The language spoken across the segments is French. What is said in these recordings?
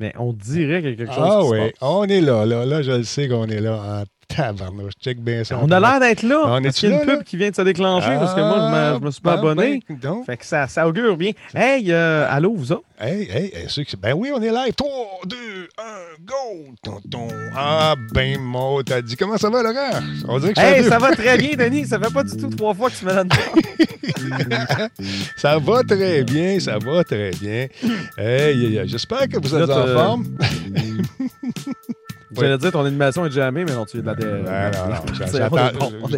Mais on dirait qu'il y a quelque chose Ah qui se oui, on est là, là. Là, je le sais qu'on est là. En tabarnouche. Check bien ça. On a l'air d'être là. On a une là, pub là? qui vient de se déclencher parce que moi, je me, suis pas Ah, abonné. ben, donc. Fait que ça, ça augure bien. Hey, euh, allô, vous autres? Hey, hey, hey, ceux qui- Ben oui, on est live. 3, 2, 1, go! Tonton. Ah, ben, mon, t'as dit comment ça va, Laurent? On dirait que je Hey, ça va très bien, Denis. Ça fait pas du tout trois fois que tu me donnes Ça va très bien, ça va très bien. Hey, j'espère que vous êtes Là, en forme. J'allais dire ton animation est jamais, mais non, tu es de la. dé-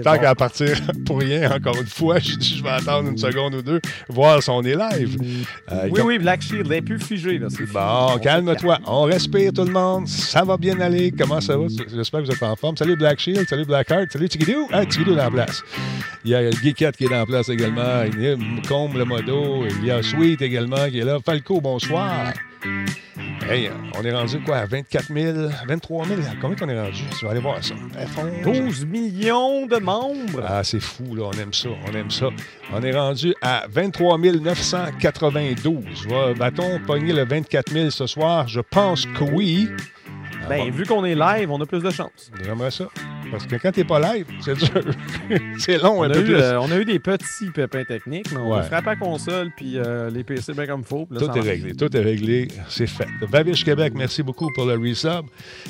Tant qu'à partir pour rien, encore une fois, je dis je vais attendre une seconde ou deux, voir si on est live. Euh, Oui, oui, Black Shield, elle est plus. Là, c'est Bon, figé. calme-toi. On respire tout le monde. Ça va bien aller. Comment ça va? J'espère que vous êtes en forme. Salut Black Shield, salut Blackheart, salut Tigidou. Ah, Tigidou est dans la place. Il y a Geekette qui est dans la place également. Il y a Combe le modo. Il y a Sweet également qui est là. Falco, bonsoir. Hey, on est rendu quoi? À 24 000, 23 000? Combien qu'on est rendu? Tu vas aller voir ça. F11. 12 millions de membres. Ah, c'est fou, là. On aime ça. On aime ça. On est rendu à 23 992. Va- Va-t-on pogner le 24 000 ce soir? Je pense que oui. Ben, vu qu'on est live, on a plus de chance. J'aimerais ça. Parce que quand t'es pas live, c'est dur. c'est long On un a, peu eu, plus. euh, on a eu des petits pépins techniques, mais on Ouais. a frappé à console, puis euh, les PC bien comme il faut. là, Tout est marche. réglé, tout est réglé, c'est fait. Vavish Québec, merci beaucoup pour le resub.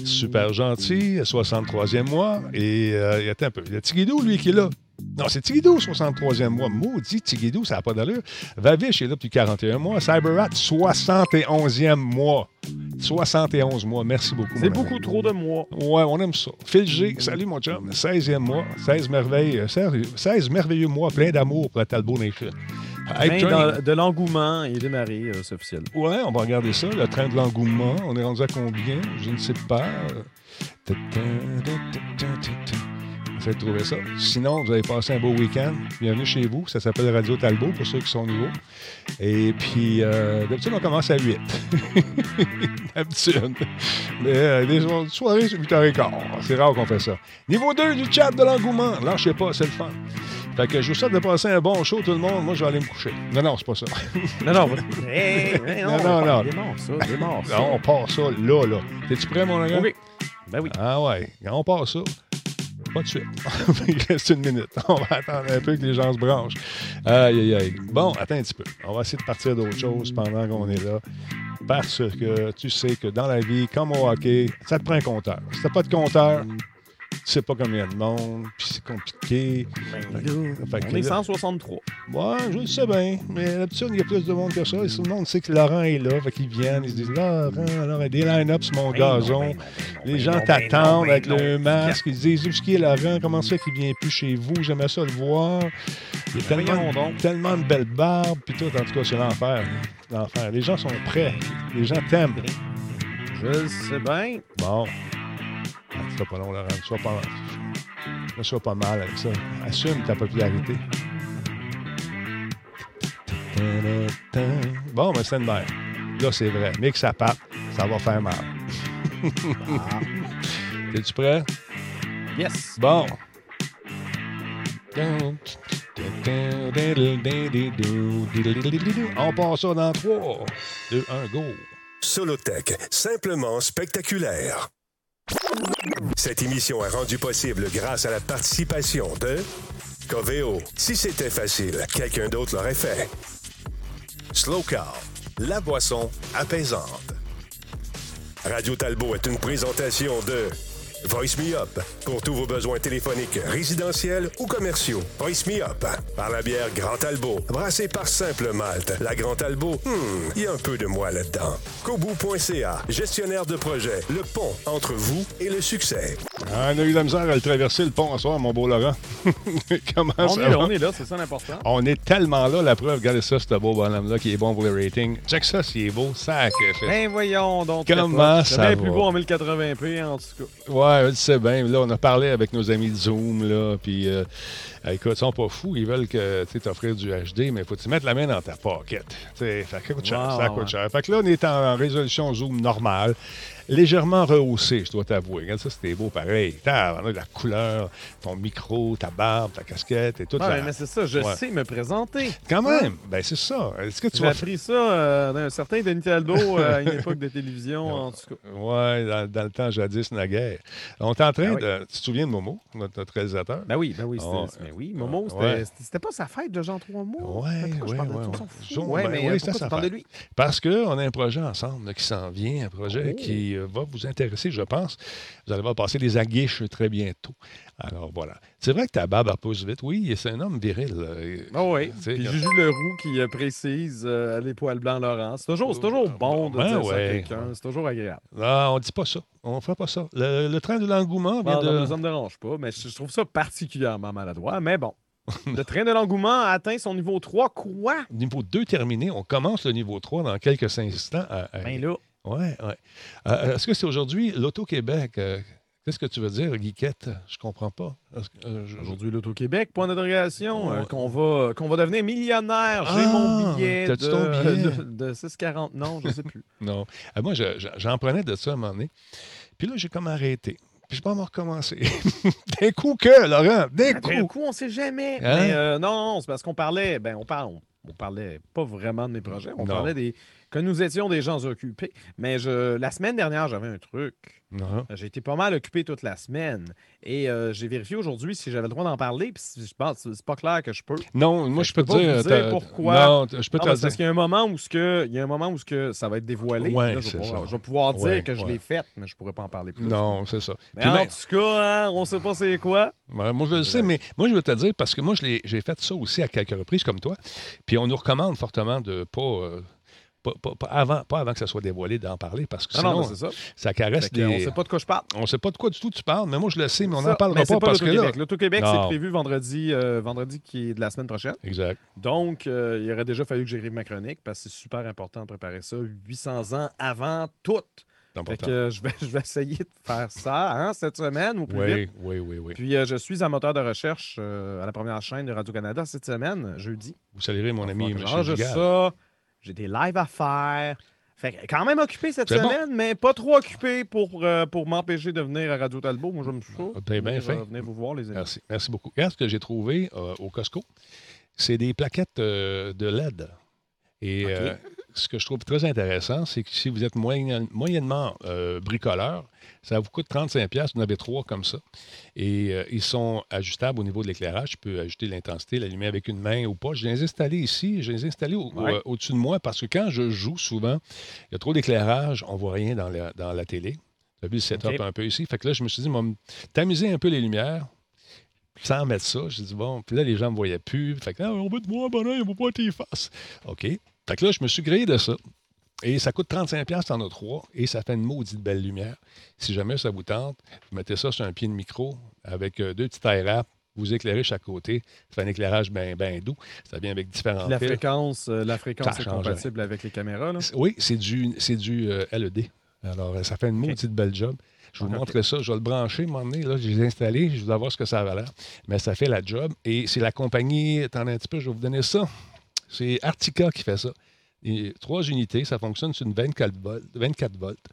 Super gentil, 63e mois. Et euh, il y a un peu. Il y a Tigidou, lui, qui est là. Non, c'est Tigidou, 63e mois. Maudit Tigidou, ça n'a pas d'allure. Vavish est là depuis 41 mois. Cyberrat, 71e mois. 71 mois. Merci beaucoup. C'est ami. beaucoup trop de mois. Ouais, on aime ça. Phil G, salut mon chum. 16e mois, 16 merveilles, euh, 16, 16 merveilleux mois, plein d'amour pour la Talbot Nation. Train. de l'engouement est démarré, euh, c'est officiel. Ouais, on va regarder ça, le train de l'engouement. On est rendu à combien? Je ne sais pas. Essayez de trouver ça. Sinon, vous allez passer un beau week-end. Bienvenue chez vous. Ça s'appelle Radio Talbot pour ceux qui sont nouveaux. Et puis, euh, d'habitude, on commence à 8. d'habitude. Mais euh, les so- soirées, c'est 8h15. C'est rare qu'on fait ça. Niveau 2 du chat de l'engouement. Lâchez pas, c'est le fun. Fait que je vous souhaite de passer un bon show, tout le monde. Moi, je vais aller me coucher. Non, non, c'est pas ça. Non, non, hey, hey, Non, non, non. Démarre ça, démarre ça. Non, on part ça là, là. T'es-tu prêt, mon gars? Oui. Ben oui. Ah ouais, on part ça. Pas de suite. Il reste une minute. On va attendre un peu que les gens se branchent. Aïe, aïe, aïe. Bon, attends un petit peu. On va essayer de partir d'autre chose pendant qu'on est là. Parce que tu sais que dans la vie, comme au hockey, ça te prend un compteur. Si t'as pas de compteur, tu sais pas combien de monde, puis c'est compliqué. Ben Fait que On est là- 163. Ouais, je le sais bien. Mais d'habitude, il y a plus de monde que ça. Et tout le monde sait que Laurent est là. Fait qu'ils viennent, ils se disent Laurent, alors, il y a des line-up sur mon Ben gazon. non, ben non, Les gens t'attendent avec le masque. Ils se disent Où est-ce qu'il est Laurent? Comment ça fait qu'il vient plus chez vous? J'aimerais ça le voir. Il y a tellement, tellement de belles barbes. Puis tout, en tout cas, c'est l'enfer. L'enfer. Les gens sont prêts. Les gens t'aiment. Je sais bien. Bon. Sois pas long, Laurent. Sois pas, ne sois pas mal avec ça. Assume ta popularité. Bon, ben, stand by. Là, c'est vrai. Mais que ça parte, ça va faire mal. Es-tu prêt? Yes. Bon. On part ça dans 3, 2, 1, go. Solotech, simplement spectaculaire. Cette émission est rendue possible grâce à la participation de Coveo. Si c'était facile, quelqu'un d'autre l'aurait fait. Slow Car, la boisson apaisante. Radio Talbot est une présentation de Voice Me Up pour tous vos besoins téléphoniques, résidentiels ou commerciaux. Voice Me Up par la bière Grand Talbot, brassée par Simple Malte. La Grand Talbot, hmm, il y a un peu de moi là-dedans. Kobu.ca, gestionnaire de projet, le pont entre vous et le succès. Ah, on a eu la misère à le traverser le pont ce soir, mon beau Laurent. Comment On ça est là, va? on est là, c'est ça l'important. On est tellement là, la preuve. Regardez ça, ce beau bonhomme-là qui est bon pour les ratings. Check ça, s'il est beau. Sac. Ben voyons donc. Comment. C'est ça bien va? plus beau en 1080p, en tout cas. Ouais, je sais bien. Là, on a parlé avec nos amis de Zoom, là, puis euh, écoute, ils sont pas fous. Ils veulent que tu t'offrir du HD, mais faut que tu mettes la main dans ta pocket. Ça coûte cher. Wow, ça coûte ouais. cher. Fait que là, on est en résolution Zoom normale. Légèrement rehaussé, je dois t'avouer. Regarde ça, c'était beau pareil. T'as la couleur, ton micro, ta barbe, ta casquette et tout. Ouais, ça. mais c'est ça, je Ouais. sais me présenter. Quand même, ben c'est ça. Est-ce que tu J'ai vas appris ça euh, d'un certain Denis Talbot euh, à une époque de télévision, en tout cas. Ouais, dans, dans le temps jadis naguère. On est en train Ah oui. de. Tu te souviens de Momo, notre, notre réalisateur? Ben oui, ben oui, c'était, Ah, ben oui. Momo, c'était, ouais. c'était- pas sa fête de Jean trois on mais oui, euh, c'était pourquoi sa tu parles de lui? Parce qu'on a un projet ensemble là, qui s'en vient, un projet Oh. qui euh, va vous intéresser, je pense. Vous allez voir passer des aguiches très bientôt. Alors voilà. C'est vrai que ta barbe elle pousse vite. Oui, c'est un homme viril. euh, Ah oui. Puis Juju Leroux qui euh, précise euh, les poils blancs Laurent. C'est toujours, toujours bon de Ben dire ça à quelqu'un. C'est toujours agréable. Ah, on dit pas ça. On fait pas ça. Le, le train de l'engouement vient non, de. ça me dérange pas, mais je je trouve ça particulièrement maladroit. Mais bon. Le train de l'engouement a atteint son niveau 3. Quoi? Niveau 2 terminé, on commence le niveau 3 dans quelques instants. à- à- Ben là. Ouais, ouais. Euh, Est-ce que c'est aujourd'hui l'Auto-Québec? euh, Qu'est-ce que tu veux dire, Guiquette? Je comprends pas. Euh, je- Aujourd'hui, l'Auto-Québec, point d'interrogation. Ouais. euh, qu'on va, qu'on va devenir millionnaire. J'ai Ah, mon billet de, ton billet? de, de 6,40. Non, je sais plus. Non. Euh, moi, je- je- j'en prenais de ça à un moment donné. Puis là, j'ai comme arrêté. Puis je peux me recommencer. d'un coup que, Laurent, d'un Après le coup. coup, on sait jamais. Hein? Mais euh, non, non, c'est parce qu'on parlait, ben on parle, on, on parlait pas vraiment de mes projets, on Non. parlait des que nous étions des gens occupés. Mais je, la semaine dernière, j'avais un truc. Non. J'ai été pas mal occupé toute la semaine et euh, j'ai vérifié aujourd'hui si j'avais le droit d'en parler. Puis je pense c'est pas clair que je peux. Non, moi, je peux te dire. dire pourquoi. Non, je peux Non, te parce dire. qu'il y a un moment où ce que, il y a un moment où ce que ça va être dévoilé. Ouais, Là, je, vais c'est pouvoir, ça. je vais pouvoir dire Ouais, que je l'ai faite, mais je pourrais pas en parler plus. Non, c'est ça. Mais en même- tout cas, hein, on sait pas c'est quoi. Moi, je le sais, mais moi, je veux te dire, parce que moi, j'ai fait ça aussi à quelques reprises, comme toi. Puis on nous recommande fortement de pas. euh, pas, pas- pas avant, pas avant que ça soit dévoilé d'en parler, parce que Non, sinon, non, ça. ça caresse des. On sait pas de quoi je parle. On sait pas de quoi du tout tu parles, mais moi, je le sais, mais on n'en parlera pas, parce que là. l'Auto-Québec. C'est prévu vendredi, euh, vendredi qui est de la semaine prochaine. Exact. Donc, euh, il aurait déjà fallu que j'écrive ma chronique parce que c'est super important de préparer ça 800 ans avant tout. Fait que euh, je vais, je vais essayer de faire ça hein, cette semaine ou plus Oui, vite. oui, oui, oui. Puis euh, je suis un moteur de recherche euh, à la première chaîne de Radio-Canada cette semaine, jeudi. Vous saluerez mon ami, M. Dugal. ça. J'ai des lives à faire. Fait que quand même occupé cette bon. semaine, mais pas trop occupé pour, euh, pour m'empêcher de venir à Radio Talbot. Moi, j'aime ça. Ah, t'es bien Venir, fait. venir vous voir, les amis. Merci. Merci beaucoup. Regarde ce que j'ai trouvé euh, au Costco. C'est des plaquettes euh, de LED. Et OK. Ce que je trouve très intéressant, c'est que si vous êtes moyen- moyennement euh, bricoleur, ça vous coûte 35$. Vous en avez trois comme ça. Et euh, ils sont ajustables au niveau de l'éclairage. Tu peux ajuster l'intensité, l'allumer avec une main ou pas. Je les ai installés ici. Je les ai installés au- au- Ouais. au-dessus de moi parce que quand je joue, souvent, il y a trop d'éclairage. On voit rien dans la, dans la télé. Tu as vu le setup un peu ici? Fait que là, je me suis dit, t'amuser un peu les lumières sans mettre ça. J'ai dit, bon, puis là, les gens ne me voyaient plus. Fait que, Ah, on veut te voir, bonhomme, on va pas tes faces. OK. Fait que là, je me suis grillé de ça. Et ça coûte 35$, t'en as trois, et ça fait une maudite belle lumière. Si jamais ça vous tente, vous mettez ça sur un pied de micro avec euh, deux petits wraps, vous éclairez chaque côté. Ça fait un éclairage bien doux. Ça vient avec différents la fils. fréquence, euh, la fréquence Ça est compatible avec les caméras. Là? Oui, c'est du, c'est du euh, LED. Alors, ça fait une maudite belle job. Je vous Ok. montrerai ça. Je vais le brancher, donné. Là, je l'ai installé. Je vais voir ce que ça va l'air. Mais ça fait la job. Et c'est la compagnie, attendez un petit peu, je vais vous donner ça. C'est Artica qui fait ça. Trois unités, ça fonctionne sur une 24 volts. 24 volts.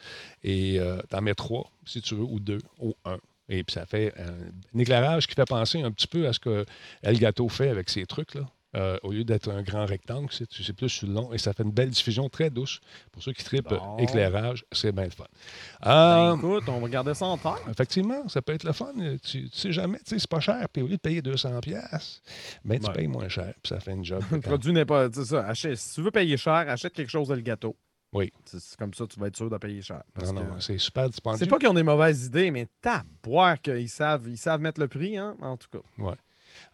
Et tu en mets trois, si tu veux, ou deux, ou un. Et puis ça fait un, un éclairage qui fait penser un petit peu à ce que Elgato fait avec ses trucs. Là. Euh, au lieu d'être un grand rectangle, c'est plus sur le long. Et ça fait une belle diffusion très douce. Pour ceux qui Bon. euh, éclairage, c'est bien le fun. Ben, Euh, écoute, on va garder ça en tête. Effectivement, ça peut être le fun. Tu, tu sais jamais, tu sais, c'est pas cher. Puis au lieu de payer 200$, pièces, ben, tu Ouais. payes moins cher. Puis ça fait une job. Le produit n'est pas. Ça. Achète- si tu veux payer cher, achète quelque chose de le gâteau. Oui. C'est comme ça, tu vas être sûr de payer cher. Parce non, non, c'est super dispendieux. C'est pas qu'ils ont des mauvaises idées, mais boire qu'ils savent, ils savent mettre le prix, hein, en tout cas.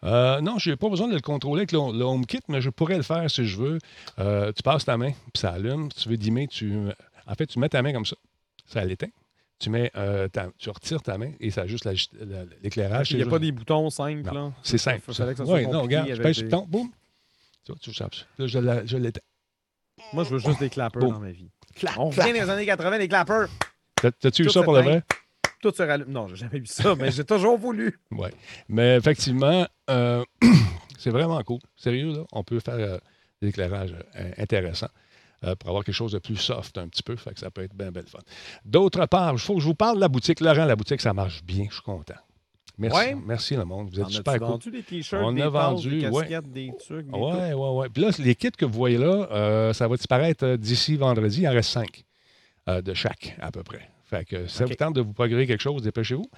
Euh, non, je n'ai pas besoin de le contrôler avec le, le HomeKit, mais je pourrais le faire si je veux. Euh, tu passes ta main, puis ça allume. Si tu veux dimmer, tu... En fait, tu mets ta main comme ça. Ça l'éteint. Tu, mets, euh, ta- tu retires ta main et ça ajuste la- la- l'éclairage. Il n'y a pas des boutons simples, Non, là? C'est simple. Il fallait que ça soit non, regarde, je pèse des- le bouton, boum. Tu vois, tu sapes. Là, je l'éteins. Moi, je veux juste des clappers Boum. dans ma vie. On revient des années 80, des clappers. T'as- T'as-tu eu Tout ça pour le vrai? Tout se rallume. Non, j'ai jamais eu ça, mais j'ai toujours voulu. Oui. Mais effectivement, euh, c'est vraiment cool. Sérieux, là, on peut faire euh, des éclairages euh, intéressants. pour avoir quelque chose de plus soft un petit peu. Fait que ça peut être bien, bien fun. D'autre part, il faut que je vous parle de la boutique. Laurent, la boutique, ça marche bien. Je suis content. Merci, Ouais. merci le monde. Vous êtes On super a cool. vendu des t-shirts, On des a vendu, des ouais. casquettes, des trucs, Oui, oui, oui. Puis là, les kits que vous voyez là, ça va disparaître d'ici vendredi. Il en reste cinq de chaque, à peu près. Fait que si ça vous tente de vous procurer quelque chose, dépêchez-vous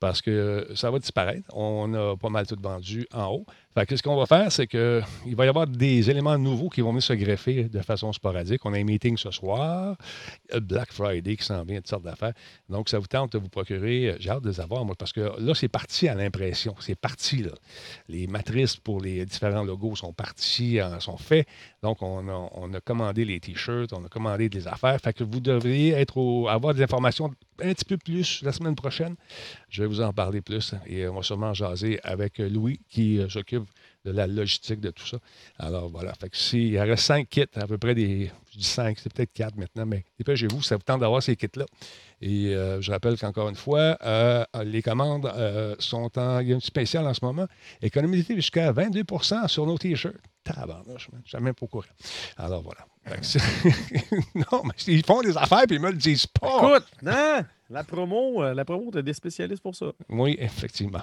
parce que euh, ça va disparaître. On a pas mal tout vendu en haut. Fait que ce qu'on va faire, c'est que il va y avoir des éléments nouveaux qui vont venir se greffer de façon sporadique. On a un meeting ce soir, le Black Friday qui s'en vient, toutes sortes d'affaires. Donc, ça vous tente de vous procurer. euh, J'ai hâte de les avoir, moi, parce que là, c'est parti à l'impression. C'est parti, là. Les matrices pour les différents logos sont partis, euh, sont faits. Donc, on a, commandé les T-shirts, on a commandé des affaires. Fait que vous devriez être avoir des informations un petit peu plus la semaine prochaine. Je vais vous en parler plus et on va sûrement jaser avec Louis qui euh, s'occupe de la logistique de tout ça. Alors voilà, fait que y aurait cinq kits, à peu près des. Je dis cinq, c'est peut-être quatre maintenant, mais dépêchez-vous, ça vous tente d'avoir ces kits-là. Et euh, je rappelle qu'encore une fois, euh, les commandes euh, sont en. Il y a une spéciale en ce moment. Économisez jusqu'à 22% sur nos T-shirts. Tabarnouche. Je sais même pas courir. Alors voilà. Non, mais ils font des affaires puis ils me le disent pas. Écoute, hein, la promo, euh, la promo, t'as des spécialistes pour ça. Oui, effectivement.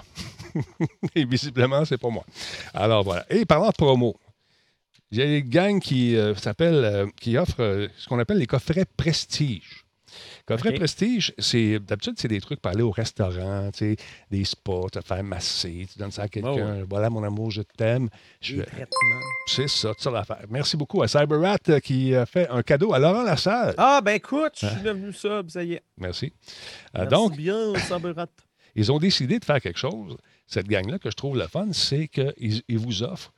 Et visiblement, c'est pas moi. Alors voilà. Et parlant de promo, il y a une gang qui euh, s'appelle, euh, qui offre euh, ce qu'on appelle les coffrets prestige. Coffret prestige, c'est d'habitude, c'est des trucs pour aller au restaurant, tu sais, des spas, te faire masser, tu donnes ça à quelqu'un. Oh, Voilà, mon amour, je t'aime. Je. C'est ça, ça l'affaire. Merci beaucoup à CyberRat euh, qui a fait un cadeau à Laurent Lassalle. Ah, ben écoute, je suis devenu sub, ça y est. Merci. Euh, Merci donc, bien, Saberat. ils ont décidé de faire quelque chose. Cette gang-là, que je trouve le fun, c'est qu'ils ils vous offrent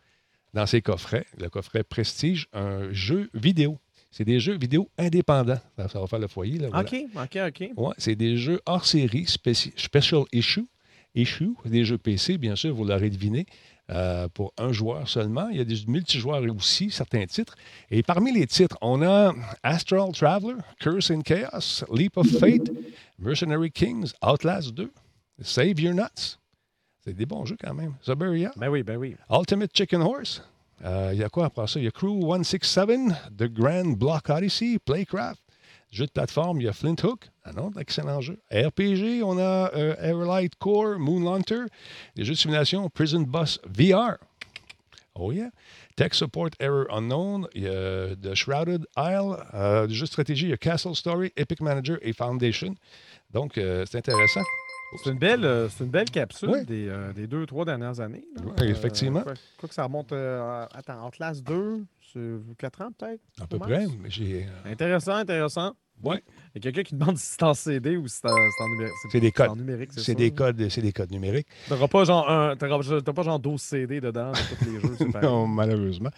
dans ces coffrets, le coffret Prestige, un jeu vidéo. C'est des jeux vidéo indépendants. Ça, va faire le foyer. Là, voilà. OK, OK, OK. Ouais, c'est des jeux hors série, special issue. Issue, des jeux PC, bien sûr, vous l'aurez deviné, euh, pour un joueur seulement. Il y a des multijoueurs aussi, certains titres. Et parmi les titres, on a Astral Traveler, Curse in Chaos, Leap of Fate, Mercenary Kings, Outlast 2, Save Your Nuts. C'est des bons jeux quand même. Suburia, Ben oui, ben oui. Ultimate Chicken Horse. Euh, Il y a quoi après ça? Il y a Crew 167, The Grand Block Odyssey, Playcraft. Jeu de plateforme, il y a Flint Hook, un autre excellent jeu. RPG, on a euh, Airlight Core, Moonlaunter. Les jeux de simulation, Prison Bus VR. Oh yeah. Tech Support Error Unknown, il y a The Shrouded Isle. Euh, jeux de stratégie, il y a Castle Story, Epic Manager et Foundation. Donc, euh, c'est intéressant. C'est une belle, euh, c'est une belle capsule Ouais. des, euh, des deux, trois dernières années. Ouais, effectivement. quoi, quoi que ça remonte. euh, à- attends, en classe 2, c'est 4 ans peut-être? À peu près. j'ai. euh, Intéressant, intéressant. Ouais. Il y a quelqu'un qui demande si c'est en CD ou si c'est en, numérique. C'est des codes. C'est des codes, c'est des codes numériques. T'auras pas genre un, pas genre 12 CD dedans de tous les jeux. Non, malheureusement.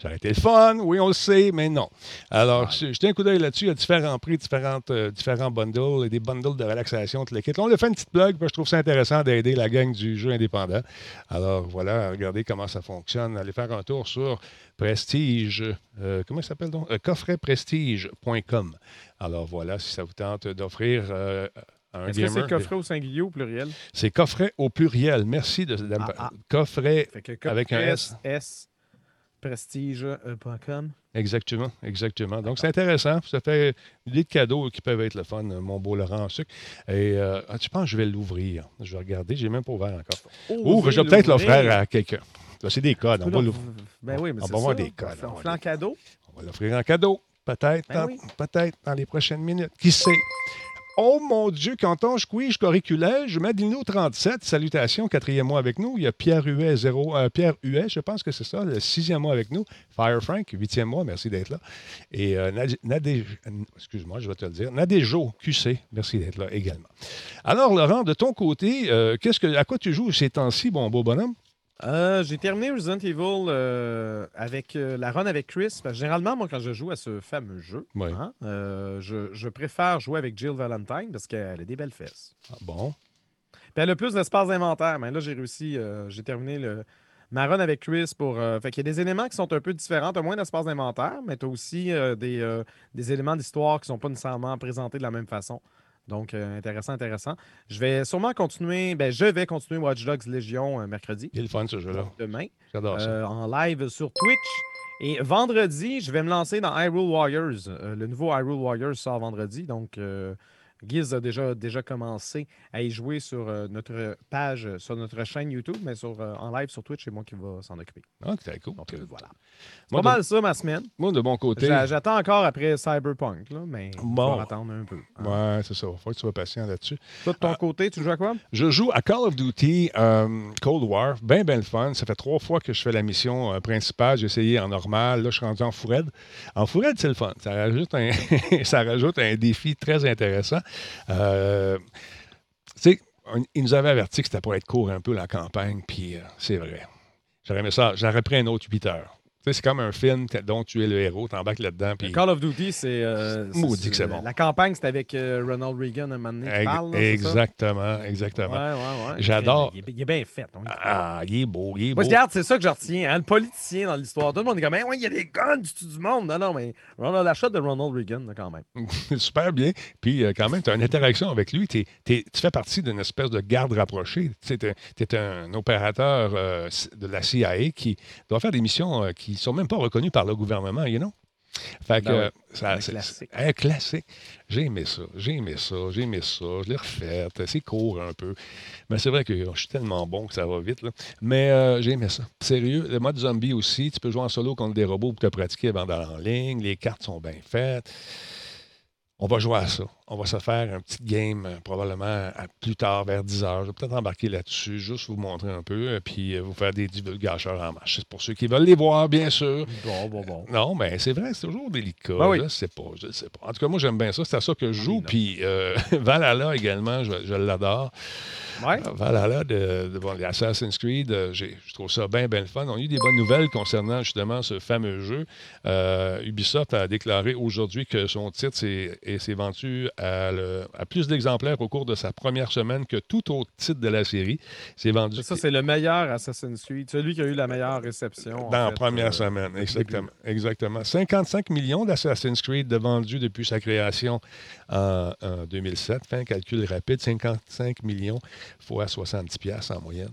Ça aurait été le fun, oui, on le sait, mais non. Alors, je- jetez un coup d'œil là-dessus. Il y a différents prix, différentes, euh, différents bundles, et des bundles de relaxation, toute l'équipe. On a fait une petite blog, parce que je trouve ça intéressant d'aider la gang du jeu indépendant. Alors, voilà, regardez comment ça fonctionne. Allez faire un tour sur Prestige. euh, comment ça s'appelle donc? Euh, coffretprestige.com. Alors, voilà, si ça vous tente d'offrir euh, à un Est-ce que gamer. c'est coffret au singulier ou au pluriel? C'est coffret au pluriel. Merci de, de- Ah, ah. coffret que Avec un S. S. Prestige.com. Exactement, exactement. Donc, c'est intéressant. Ça fait des cadeaux qui peuvent être le fun, mon beau Laurent en sucre. Et euh, ah, tu penses que je vais l'ouvrir? Je vais regarder. Je n'ai même pas ouvert encore. Ouvre, je vais peut-être l'offrir à quelqu'un. Là, C'est des codes. On va, l'ouvrir. Ben oui, mais On c'est va avoir des codes, On on va fait en des- cadeau. on va l'offrir en cadeau. Peut-être, Ben oui. peut-être dans les prochaines minutes. Qui sait? Oh mon Dieu, canton squige corriculège, Madino 37, salutations, quatrième mois avec nous. Il y a Pierre Huet, zéro, euh, Pierre Huet, je pense que c'est ça, le sixième mois avec nous. Fire Frank, huitième mois, merci d'être là. Et euh, Nadé- excuse-moi, je vais te le dire, Nadéjo QC, merci d'être là également. Alors, Laurent, de ton côté, euh, qu'est-ce que, à quoi tu joues ces temps-ci, bon beau bonhomme? Euh, j'ai terminé Resident Evil euh, avec euh, la run avec Chris. Parce que généralement, moi, quand je joue à ce fameux jeu, Ouais. hein, je, je préfère jouer avec Jill Valentine parce qu'elle a des belles fesses. Ah, bon, Puis elle a plus d'espace d'inventaire. Mais là, j'ai réussi, j'ai terminé le, ma run avec Chris pour. euh, fait qu'il y a des éléments qui sont un peu différents. Tu as moins d'espace d'inventaire, mais tu as aussi des, des éléments d'histoire qui sont pas nécessairement présentés de la même façon. Donc, euh, intéressant, intéressant. Je vais sûrement continuer. Ben, je vais continuer Watch Dogs Légion euh, mercredi, il est le fun ce jeu-là. demain. J'adore ça. Euh, en live sur Twitch. Et vendredi, je vais me lancer dans Hyrule Warriors. Le nouveau Hyrule Warriors sort vendredi. Donc, euh, Giz a déjà, déjà commencé à y jouer sur euh, notre page, sur notre chaîne YouTube, mais sur, euh, en live sur Twitch, c'est moi qui va s'en occuper. Ah, c'est cool. Donc, euh, voilà. C'est pas de- mal ça, ma semaine. Moi, de mon côté. J'a- J'attends encore après Cyberpunk, là, mais on Bon. va attendre un peu. hein. Ouais, c'est ça. Il faut que tu sois patient là-dessus. Toi, de ton côté, tu joues à quoi? Je joue à Call of Duty euh, Cold War. Bien, bien le fun. Ça fait trois fois que je fais la mission euh, principale. J'ai essayé en normal. Là, je suis rendu en fourred. En fourred, c'est le fun. Ça rajoute un, ça rajoute un défi très intéressant. Euh, tu sais, ils nous avaient averti que c'était pour être court un peu la campagne, puis euh, c'est vrai. J'aurais ça. J'aurais pris un autre 8 heures. C'est comme un film dont tu es le héros. T'embarques là-dedans. Call of Duty, c'est. euh, Maudit que c'est bon. La campagne, c'est avec euh, Ronald Reagan un moment donné Ex- parle. là, exactement, exactement. Ouais, ouais, ouais. J'adore. Il est, il est bien fait. on. Ah, il est beau, il est beau. regarde, c'est ça que je retiens. hein, le politicien dans l'histoire. Tout le monde est comme, Hein, ouais, il y a des guns du tout du monde. Non, non, mais Ronald, la shot de Ronald Reagan, là, quand même. Super bien. Puis euh, quand même, tu as une interaction avec lui. Tu fais partie d'une espèce de garde rapprochée. Tu es, un opérateur de la CIA qui doit faire des missions qui ne sont même pas reconnues par le gouvernement, you know? Fait que, Ben euh, c'est- Un classique. J'ai aimé ça, j'ai aimé ça, j'ai aimé ça. Je l'ai refait. C'est court un peu. Mais c'est vrai que je suis tellement bon que ça va vite. là. Mais euh, j'ai aimé ça. Sérieux, le mode zombie aussi. Tu peux jouer en solo contre des robots pour te pratiquer avant d'aller en ligne. Les cartes sont bien faites. On va jouer à ça. On va se faire un petit game euh, probablement à plus tard, vers 10 heures. Je vais peut-être embarquer là-dessus, juste vous montrer un peu, euh, puis euh, vous faire des divulgateurs en marche. C'est pour ceux qui veulent les voir, bien sûr. Bon, bon, bon. Non, mais c'est vrai, c'est toujours délicat. Ben oui. Je sais pas, je sais pas. En tout cas, moi, j'aime bien ça. C'est à ça que je joue. Oui, non. Puis euh, Valhalla également, je, je l'adore. Ouais. Valhalla de, de bon, les Assassin's Creed, euh, je trouve ça bien, bien le fun. On a eu des bonnes nouvelles concernant justement ce fameux jeu. Euh, Ubisoft a déclaré aujourd'hui que son titre s'est vendu à, le- à plus d'exemplaires au cours de sa première semaine que tout autre titre de la série. C'est vendu Ça, c'est le meilleur Assassin's Creed. Celui qui a eu la meilleure réception. dans la première euh, semaine, exactement, exactement. 55 millions d'Assassin's Creed de vendus depuis sa création en, en 2007. Fais un calcul rapide, 55 millions fois 70 pièces en moyenne.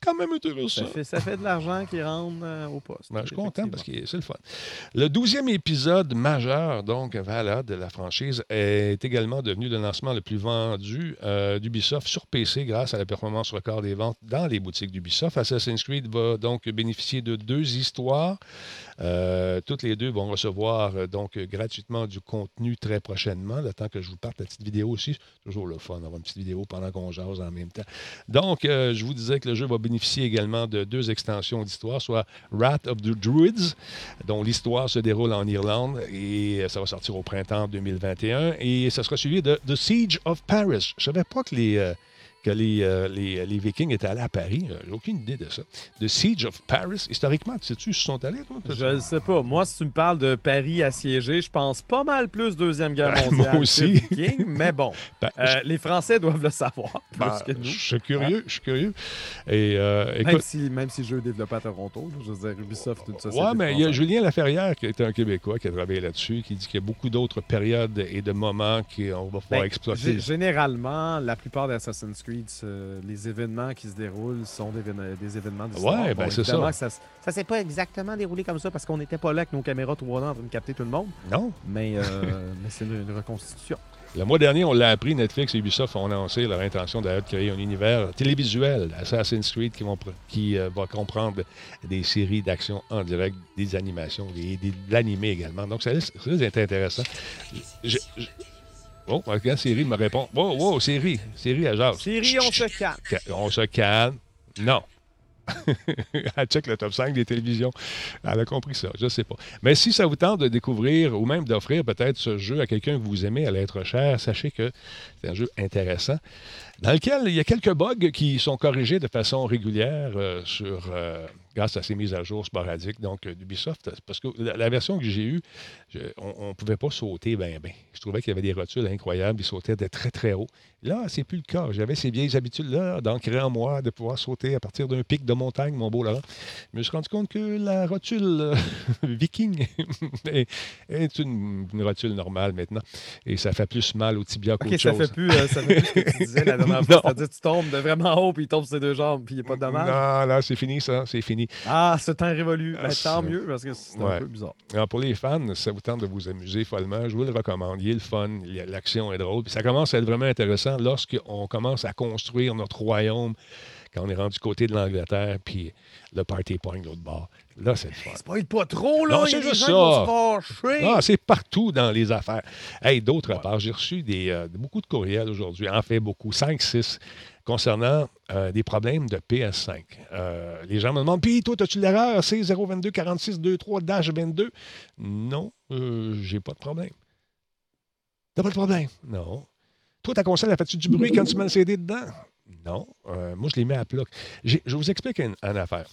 Quand même intéressant. Ça fait, ça fait de l'argent qui rentre euh, au poste. Ben, je suis content parce que c'est le fun. Le douzième épisode majeur, donc, voilà, de la franchise, est également devenu le lancement le plus vendu euh, d'Ubisoft sur PC grâce à la performance record des ventes dans les boutiques d'Ubisoft. Assassin's Creed va donc bénéficier de deux histoires. Euh, toutes les deux vont recevoir euh, donc gratuitement du contenu très prochainement. Le temps que je vous parte la petite vidéo aussi, toujours le fun d'avoir une petite vidéo pendant qu'on jase en même temps. Donc, euh, je vous disais que le jeu va bénéficier également de deux extensions d'histoire, soit Wrath of the Druids, dont l'histoire se déroule en Irlande et ça va sortir au printemps 2021. Et ça sera suivi de The Siege of Paris. Je ne savais pas que les, que les, euh, les, les Vikings étaient allés à Paris. Euh, J'ai aucune idée de ça. The Siege of Paris, historiquement, sais-tu où ils sont allés, toi? Je ne sais pas. Moi, si tu me parles de Paris assiégé, je pense pas mal plus Deuxième Guerre Ah, mondiale. moi aussi. que Viking, mais bon, Ben, euh, les Français doivent le savoir plus Ben, que nous. je suis curieux, je suis curieux. Et euh, Même si, même si le jeu est développé à Toronto, je veux dire, Ubisoft, une société. ouais, mais il y a. Julien Laferrière, qui est un Québécois, qui a travaillé là-dessus, qui dit qu'il y a beaucoup d'autres périodes et de moments qu'on va pouvoir Ben, exploiter. gé- Généralement, la plupart d'Assassin's Creed, euh, les événements qui se déroulent sont des, évén- des événements d'histoire. Ouais, ben, c'est évidemment ça. que Ça, ça s'est pas exactement déroulé comme ça parce qu'on n'était pas là avec nos caméras 3D en train de capter tout le monde, Non? mais, euh, mais c'est une, une reconstitution. Le mois dernier, on l'a appris, Netflix et Ubisoft ont annoncé leur intention d'ailleurs de créer un univers télévisuel, Assassin's Creed, qui, vont qui euh, va comprendre des séries d'action en direct, des animations et des- de l'animé également. Donc, ça risque ça risque d'être intéressant. Je- je- Oh, regarde, Siri me répond. Wow, wow, Siri, Siri, à jase. Thierry, on se calme. Ca- On se calme. Non. Elle check le top 5 des télévisions. Elle a compris ça, je ne sais pas. Mais si ça vous tente de découvrir ou même d'offrir peut-être ce jeu à quelqu'un que vous aimez à l'être cher, sachez que c'est un jeu intéressant dans lequel il y a quelques bugs qui sont corrigés de façon régulière euh, sur, euh, grâce à ces mises à jour sporadiques donc euh, d'Ubisoft. Parce que la, la version que j'ai eue, je- on ne pouvait pas sauter bien, bien. Je trouvais qu'il y avait des rotules incroyables, ils sautaient de très, très haut. Là, c'est plus le cas. J'avais ces vieilles habitudes-là d'ancrer en moi, de pouvoir sauter à partir d'un pic de montagne, mon beau Laurent. Je me suis rendu compte que la rotule viking est, est une, une rotule normale maintenant. Et ça fait plus mal au tibia qu'autre chose. fait, plus, euh, ça fait plus ce que tu disais la Non. fois. C'est-à-dire tu tombes de vraiment haut puis il tombe sur ses deux jambes puis il n'y a pas de dommage. Non, là, c'est fini, ça. C'est fini. Ah, ce temps révolu. Ah, Ben, ça- tant mieux parce que c'est Ouais. un peu bizarre. Alors, pour les fans, ça vous tente de vous amuser follement, je vous le recommande. Il est le fun, l'action est drôle. Puis ça commence à être vraiment intéressant lorsqu'on commence à construire notre royaume, quand on est rendu du côté de l'Angleterre, puis le party point de l'autre bord. Là, c'est le fun. Spoil pas trop, là. Non, c'est juste ça. Ah, c'est partout dans les affaires. Hey, d'autre Ouais. part, j'ai reçu des, euh, beaucoup de courriels aujourd'hui, en fait beaucoup, 5, 6, concernant euh, des problèmes de PS5. Euh, les gens me demandent, puis toi, as-tu l'erreur? C022 46 23 22 Non, j'ai pas de problème. T'as pas de problème? Non. Toi, ta console, a fait-tu du bruit quand tu mets le CD dedans? Non. Euh, moi, je l'ai mis à plat. Je vous explique une, une affaire.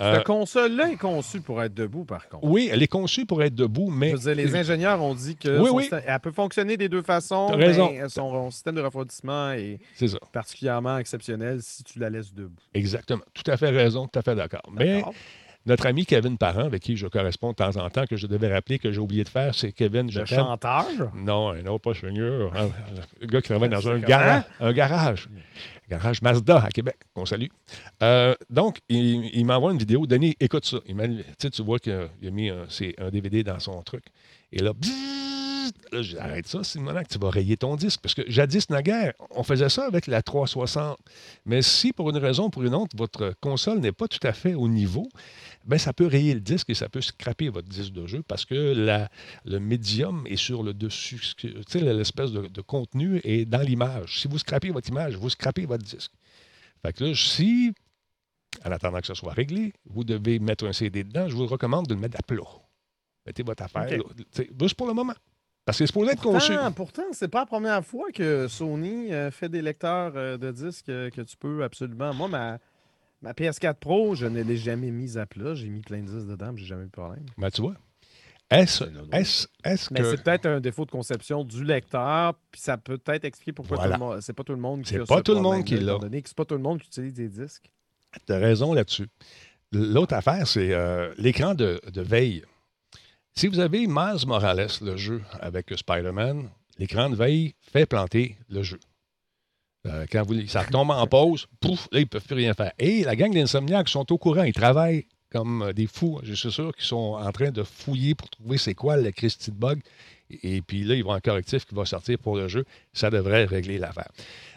Euh, Cette console-là est conçue pour être debout, par contre. oui, elle est conçue pour être debout, mais Je veux dire, les ingénieurs ont dit que Oui, oui. système- elle peut fonctionner des deux façons. T'as raison. mais son système de refroidissement est c'est ça. particulièrement exceptionnel si tu la laisses debout. Exactement. Tout à fait raison, tout à fait d'accord. Mais D'accord. Notre ami Kevin Parent, avec qui je corresponds de temps en temps, que je devais rappeler, que j'ai oublié de faire, c'est Kevin, Le chanteur? Non, autre pas seigneur. Un, un gars qui travaille dans C'est un, garage. Garage Mazda à Québec, qu'on salue. Euh, donc, il, il m'envoie une vidéo. Denis, écoute ça. Il tu vois qu'il a, mis un, un DVD dans son truc. Et là, bzzz, là je dis, arrête ça, que tu vas rayer ton disque. Parce que jadis, naguère, on faisait ça avec la 360. Mais si, pour une raison ou pour une autre, votre console n'est pas tout à fait au niveau, ben ça peut rayer le disque et ça peut scraper votre disque de jeu parce que la, le médium est sur le dessus. Tu sais, l'espèce de, de contenu est dans l'image. Si vous scrapez votre image, vous scrapez votre disque. Fait que là, si, en attendant que ce soit réglé, vous devez mettre un CD dedans, je vous recommande de le mettre à plat. Mettez votre affaire, là, juste pour le moment. Parce que c'est supposé être conçu. Pourtant, pourtant c'est pas la première fois que Sony euh, fait des lecteurs euh, de disques euh, que tu peux absolument. Moi, ma, ma PS4 Pro, je ne l'ai jamais mise à plat. J'ai mis plein de disques dedans, j'ai jamais eu de problème. Ben, tu vois. Est-ce est-ce- est-ce Mais que. c'est peut-être un défaut de conception du lecteur, puis ça peut peut-être expliquer pourquoi Voilà. tout le monde- c'est pas tout le monde qui C'est a pas ce tout le monde qui l'a. étant donné que c'est pas tout le monde qui utilise des disques. Tu as raison là-dessus. L'autre affaire, c'est euh, l'écran de, de veille. Si vous avez Miles Morales, le jeu avec Spider-Man, l'écran de veille fait planter le jeu. Euh, quand vous, ça tombe en pause, pouf, là, ils ne peuvent plus rien faire. Et la gang d'Insomniac sont au courant, ils travaillent comme des fous. Je suis sûr qu'ils sont en train de fouiller pour trouver c'est quoi le Christy de bug. Et, puis là, ils vont un correctif qui va sortir pour le jeu. Ça devrait régler l'affaire.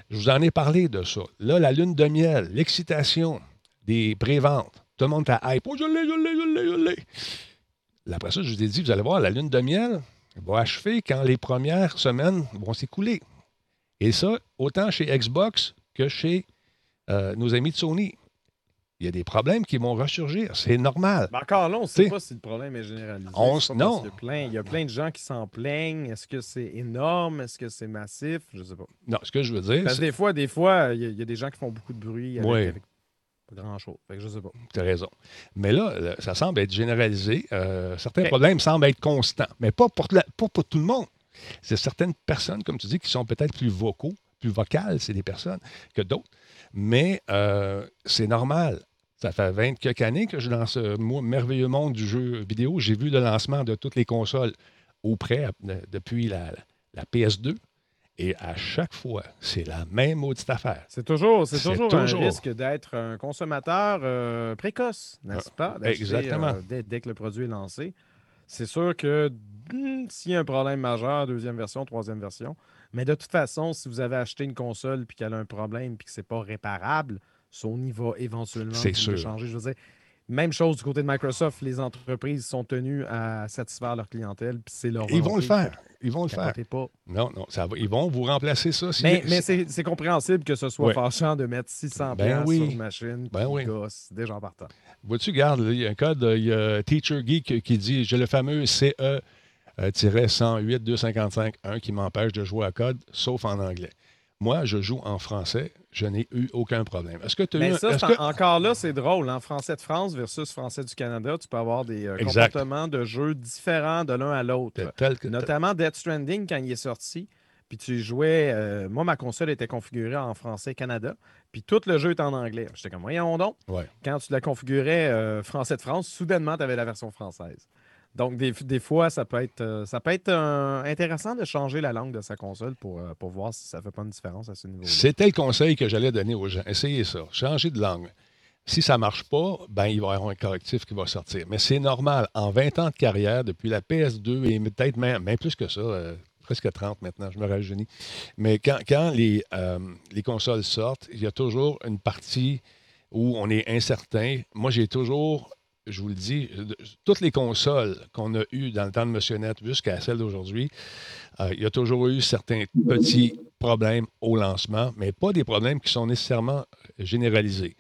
Je vous en ai parlé de ça. Là, la lune de miel, l'excitation des préventes. Tout le monde à hype. Oh, je l'ai, je l'ai, je l'ai, je l'ai. Là, Après ça, je vous ai dit, vous allez voir, la lune de miel va achever quand les premières semaines vont s'écouler. Et ça, autant chez Xbox que chez euh, nos amis de Sony. Il y a des problèmes qui vont ressurgir. C'est normal. Mais encore là, on ne sait pas si le problème est généralisé. on s- non. qu'il y a plein- Il y a plein de gens qui s'en plaignent. Est-ce que c'est énorme? Est-ce que c'est massif? Je sais pas. Non, ce que je veux dire, Parce que des fois, des fois, il y, a- il y a des gens qui font beaucoup de bruit avec, Oui. avec pas grand-chose. Fait que je sais pas. tu as raison. Mais là, là, ça semble être généralisé. Euh, certains problèmes semblent être constants, mais pas pour, la- pas pour tout le monde. C'est certaines personnes, comme tu dis, qui sont peut-être plus vocaux, plus vocales, c'est des personnes que d'autres. Mais euh, c'est normal. Ça fait 20 quelques années que je suis dans ce merveilleux monde du jeu vidéo. J'ai vu le lancement de toutes les consoles au près euh, depuis la, la PS2. Et à chaque fois, c'est la même maudite affaire. C'est toujours, c'est toujours, toujours. un risque d'être un consommateur euh, précoce, n'est-ce pas? D'acheter, exactement. euh, dès, dès que le produit est lancé. C'est sûr que hmm, s'il y a un problème majeur, deuxième version, troisième version, mais de toute façon, si vous avez acheté une console puis qu'elle a un problème puis que c'est pas réparable, Sony va éventuellement changer. Je veux dire, même chose du côté de Microsoft, les entreprises sont tenues à satisfaire leur clientèle puis c'est leur Ils vont le faire. Ils vont le faire. pas. Non, non, ça va. Ils vont vous remplacer ça. si- Mais, c'est compréhensible que ce soit Ouais. fâchant de mettre 600 Ben oui. sur une machine Ben oui. gosse déjà en partant. Vois-tu, regarde, il y a un code, il y a Teacher Geek qui dit j'ai le fameux CE. 108 255 1 qui m'empêche de jouer à code, sauf en anglais. Moi, je joue en français, je n'ai eu aucun problème. Est-ce que tu as Mais un- ça, que- encore là, c'est drôle. En français de France versus français du Canada, tu peux avoir des euh, comportements de jeu différents de l'un à l'autre. Notamment Death Stranding, quand il est sorti, puis tu jouais... euh, moi, ma console était configurée en français Canada, puis tout le jeu est en anglais. J'étais comme, voyons donc. Ouais. Quand tu la configurais euh, français de France, soudainement, tu avais la version française. Donc, des, des fois, ça peut être, euh, ça peut être euh, intéressant de changer la langue de sa console pour, euh, voir si ça fait pas une différence à ce niveau-là. C'était le conseil que j'allais donner aux gens. Essayez ça. Changez de langue. Si ça ne marche pas, ben, il va y avoir un correctif qui va sortir. Mais c'est normal. En 20 ans de carrière, depuis la PS2 et peut-être même, plus que ça, presque 30 maintenant, je me rajeunis. Mais quand, quand les, les consoles sortent, il y a toujours une partie où on est incertain. Moi, j'ai toujours je vous le dis, toutes les consoles qu'on a eues dans le temps de Monsieur Net jusqu'à celle d'aujourd'hui, euh, il y a toujours eu certains petits problèmes au lancement, mais pas des problèmes qui sont nécessairement généralisés.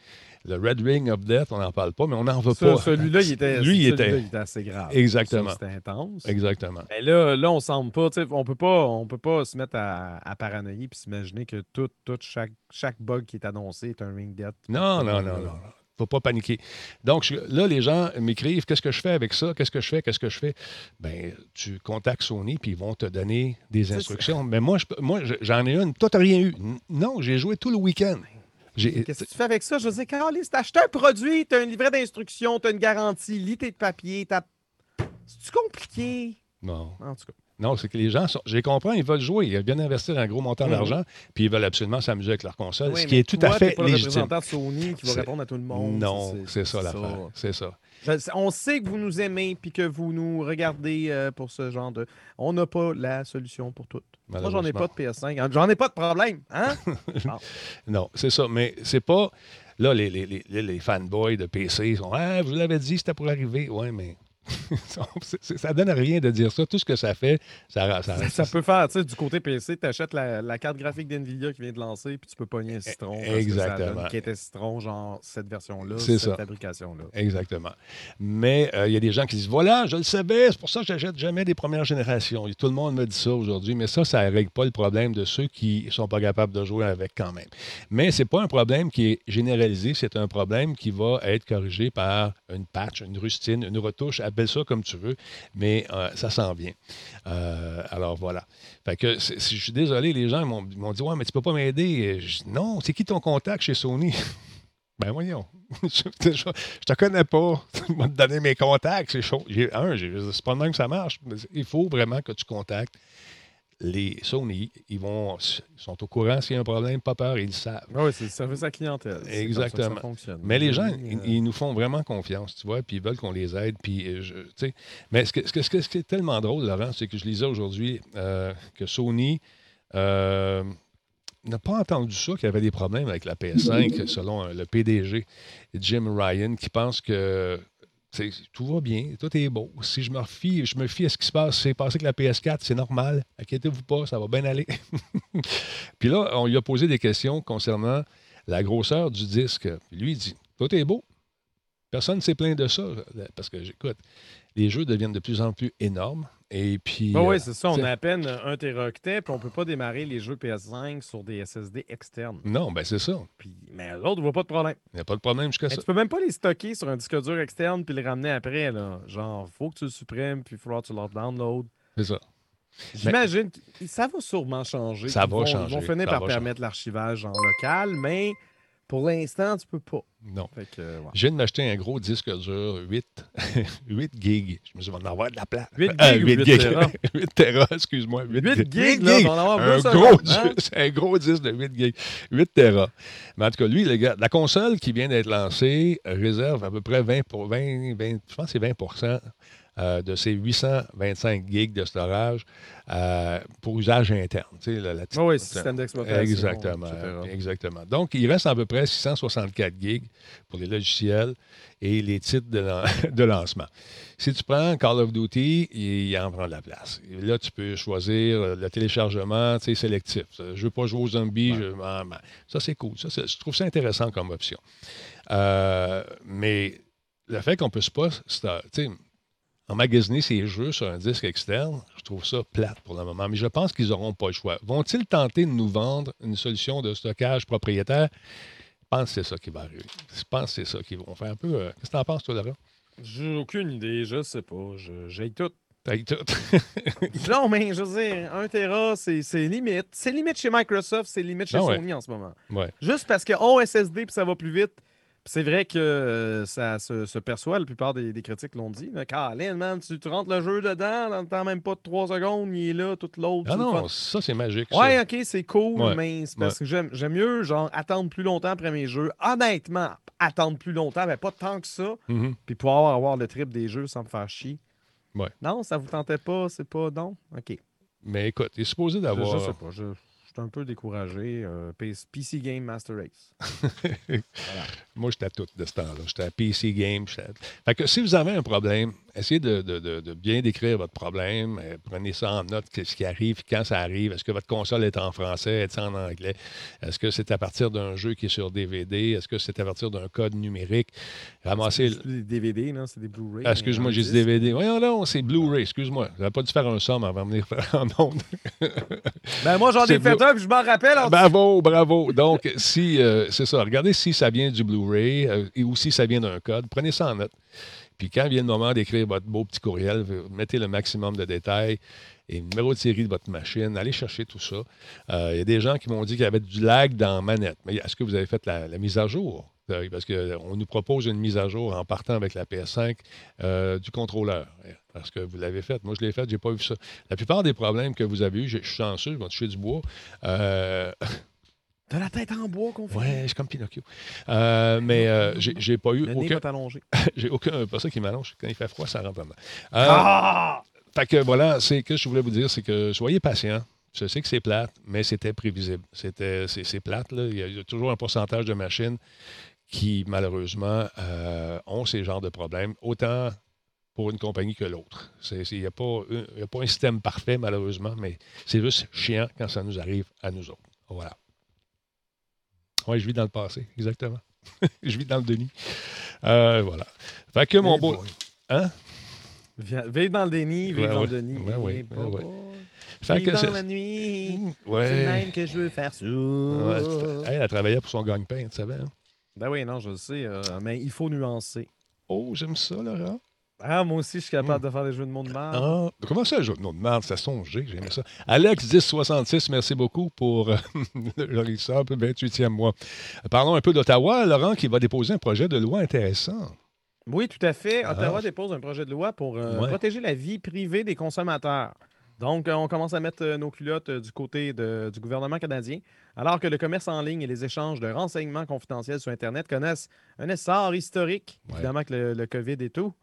Le Red Ring of Death, on n'en parle pas, mais on n'en veut pas. Celui-là, il était, Lui, était... assez grave. Exactement. C'était intense. Exactement. Mais là, là on semble pas, on peut pas, on peut pas se mettre à, à paranoïer et s'imaginer que tout, tout, chaque, chaque bug qui est annoncé est un Ring Death. Non, non, non, non faut pas paniquer. Donc, là, les gens m'écrivent Qu'est-ce que je fais avec ça? Qu'est-ce que je fais? Qu'est-ce que je fais? Ben, tu contactes Sony, puis ils vont te donner des instructions. Mais moi, moi j'en ai une. Toi, tu n'as rien eu. Non, j'ai joué tout le week-end. Qu'est-ce que tu fais avec ça? Je dis, Caroline, t'as acheté un produit, tu as un livret d'instructions, tu as une garantie, lit tes papiers, C'est-tu compliqué? Non. En tout cas. Non, c'est que les gens, j'ai compris, ils veulent jouer, ils veulent bien investir un gros montant d'argent, puis ils veulent absolument s'amuser avec leur console, ce qui est tout à fait pas légitime. le représentant de Sony qui va répondre à tout le monde. Non, c'est ça l'affaire. C'est ça. On sait que vous nous aimez puis que vous nous regardez euh, pour ce genre de. On n'a pas la solution pour tout. Moi, j'en ai pas de PS5. J'en ai pas de problème. Hein? non, c'est ça. Mais c'est pas. Là, les, les, les, les fanboys de PC sont Ah, vous l'avez dit, c'était pour arriver. Ouais, mais ça donne rien de dire ça. Tout ce que ça fait, ça Ça, ça peut faire, tu sais, du côté PC, tu achètes la, carte graphique d'NVIDIA qui vient de lancer, puis tu peux pogner un citron. Exactement. qui était citron, genre cette version-là, cette fabrication-là. Exactement. Mais euh, il y a des gens qui disent voilà, je le savais, c'est pour ça que j'achète jamais des premières générations. tout le monde me dit ça aujourd'hui, mais ça, ça ne règle pas le problème de ceux qui ne sont pas capables de jouer avec quand même. Mais ce n'est pas un problème qui est généralisé, c'est un problème qui va être corrigé par une patch, une rustine, une retouche à appelle ça comme tu veux, mais euh, ça s'en vient. Euh, alors voilà. Fait que je suis désolé, les gens m'ont dit Ouais, mais tu peux pas m'aider. Non, c'est qui ton contact chez Sony? Ben voyons, je, te connais pas. Tu vas te donner mes contacts, c'est chaud. Un, c'est pas même que ça marche. Il faut vraiment que tu contactes les Sony, ils vont sont au courant s'il y a un problème, pas peur, ils le savent. Oui, c'est le service à clientèle. Exactement. Mais les gens, ils, nous font vraiment confiance, tu vois, puis ils veulent qu'on les aide. Puis, euh, je, mais ce, que, ce, ce, qui est tellement drôle, Laurent, c'est que je lisais aujourd'hui euh, que Sony euh, n'a pas entendu ça, qu'il y avait des problèmes avec la PS5, selon le PDG Jim Ryan, qui pense que tout va bien, tout est beau. Si je me fie, je me fie à ce qui se passe, c'est passé que la PS4, c'est normal. Inquiétez-vous pas, ça va bien aller. Puis là, on lui a posé des questions concernant la grosseur du disque. lui, il dit Tout est beau. Personne ne s'est plaint de ça. Parce que, j'écoute, les jeux deviennent de plus en plus énormes. Et puis. Ben oui, c'est ça. On a à peine un Teraoctet, puis on ne peut pas démarrer les jeux PS5 sur des SSD externes. Non, ben c'est ça. Puis, mais l'autre, ne voit pas de problème. Il n'y a pas de problème jusqu'à ça. Tu peux même pas les stocker sur un disque dur externe puis les ramener après. Là. Genre, faut que tu le supprimes, puis il faudra que tu le download. C'est ça. J'imagine, ça va sûrement changer. Ça va changer. Ils vont finir par permettre l'archivage en local, mais pour l'instant, tu peux pas. Non. Euh, Je viens de m'acheter un gros disque dur 8, 8 gigs. Je me suis dit, on va en avoir de la place. 8 gigs, 8, 8 gigs. 8 Tera, excuse-moi. 8, 8 gigs, là, on va en avoir un, gros hein? disque, un gros disque de 8 gigs. 8 Tera. Mais en tout cas, lui, le gars, la console qui vient d'être lancée réserve à peu près 20, pour 20, 20 je pense que c'est 20 euh, de ces 825 gigs de storage euh, pour usage interne. Tu sais, oui, système d'exploitation. Exactement, exactement. Donc, il reste à peu près 664 gigs pour les logiciels et les titres de, lancement. Si tu prends Call of Duty, il en prend de la place. là, tu peux choisir le téléchargement sélectif. Je ne veux pas jouer aux zombies. ça, c'est cool. Ça, je trouve ça intéressant comme option. Euh, mais le fait qu'on ne puisse pas emmagasiner ces jeux sur un disque externe, je trouve ça plate pour le moment. Mais je pense qu'ils n'auront pas le choix. Vont-ils tenter de nous vendre une solution de stockage propriétaire? Je pense que c'est ça qui va arriver. Je pense que c'est ça qu'ils vont faire un peu. Euh, qu'est-ce que tu en penses, toi, Laurent? J'ai aucune idée, je sais pas. J'ai tout. T'as tout. non, mais je veux dire, 1 Tera, c'est limite. C'est limite chez Microsoft, c'est limite chez ah Sony en ce moment. Ouais. Juste parce que oh, SSD puis ça va plus vite. C'est vrai que euh, ça se, perçoit, la plupart des, critiques l'ont dit. Mais Caroline, man, tu, rentres le jeu dedans, dans le temps même pas de trois secondes, il est là, toute l'autre. Ah non, ça c'est magique. Ouais, ok, c'est cool, mais c'est parce que j'aime mieux, genre, attendre plus longtemps après mes jeux. Honnêtement, attendre plus longtemps, mais pas tant que ça, Mhm. puis pouvoir avoir le trip des jeux sans me faire chier. Ouais. Non, ça vous tentait pas, c'est pas non? OK. Mais écoute, il est supposé Je, d'avoir. je sais pas, je, je suis un peu découragé. euh, PC Game Master Race. Moi, j'étais à tout de ce temps-là. J'étais à PC Game. à- Fait que si vous avez un problème, essayez de, de- de- de bien décrire votre problème. euh, prenez ça en note, qu'est-ce qui arrive, quand ça arrive. Est-ce que votre console est en français, est en anglais? Est-ce que c'est à partir d'un jeu qui est sur DVD? Est-ce que c'est à partir d'un code numérique? Ramassez. C'est des DVD, non? C'est des Blu-ray. Ah, excuse-moi, j'ai dit DVD. Voyons non, c'est Blu-ray, excuse-moi. J'aurais pas dû faire un somme avant de venir faire en ondes. Ben moi, j'en ai fait Je m'en rappelle. en- Bravo, bravo. Donc, si euh, c'est ça, regardez si ça vient du Blu-ray euh, et ou si ça vient d'un code. Prenez ça en note. Puis quand vient le moment d'écrire votre beau petit courriel, mettez le maximum de détails et le numéro de série de votre machine. Allez chercher tout ça. Euh, Il y a des gens qui m'ont dit qu'il y avait du lag dans Manette. Mais est-ce que vous avez fait la, la mise à jour? Euh, Parce qu'on nous propose une mise à jour en partant avec la PS5 euh, du contrôleur. Parce que vous l'avez fait. Moi, je l'ai fait, j'ai pas vu ça. La plupart des problèmes que vous avez eus, je suis chanceux, je vais toucher du bois. Euh, T'as la tête en bois qu'on fait? Ouais, je suis comme Pinocchio. Euh, mais euh, j'ai pas eu Le aucun. J'ai aucun. Pas ça qui m'allonge. Quand il fait froid, ça rentre dedans. Euh, Ah! Fait que voilà, c'est que je voulais vous dire, c'est que soyez patient. Je sais que c'est plate, mais c'était prévisible. C'était, c'est, plate. Là. Il y a toujours un pourcentage de machines qui, malheureusement, euh, ont ces genres de problèmes, autant pour une compagnie que l'autre. C'est- c'est- Il n'y a, pas un- il y a pas un système parfait, malheureusement, mais c'est juste chiant quand ça nous arrive à nous autres. Voilà. Oui, je vis dans le passé, exactement. je vis dans le déni. Euh, voilà. Fait que mon beau. Hein? Vive dans le déni, vive Ouais, dans ouais. le déni. Ouais, boy. Fait que dans c'est. la nuit. C'est Ouais. même que je veux faire. Ouais, c'est- hey, elle travaillait pour son gagne-pain, tu savais. hein? Ben oui, non, je le sais, euh, mais il faut nuancer. Oh, j'aime ça, Laurent. Ah, moi aussi, je suis capable de faire des jeux de monde de merde. Ah, comment ça, jeu de nom de merde? Ça songé, j'aimais ça. Alex1066, merci beaucoup pour euh, le Rissard, 28e mois. Parlons un peu d'Ottawa, Laurent, qui va déposer un projet de loi intéressant. Oui, tout à fait. Ah. Ottawa dépose un projet de loi pour euh, Ouais. protéger la vie privée des consommateurs. Donc, euh, on commence à mettre euh, nos culottes euh, du côté de- du gouvernement canadien, alors que le commerce en ligne et les échanges de renseignements confidentiels sur Internet connaissent un essor historique, Ouais. évidemment que le, le COVID et tout.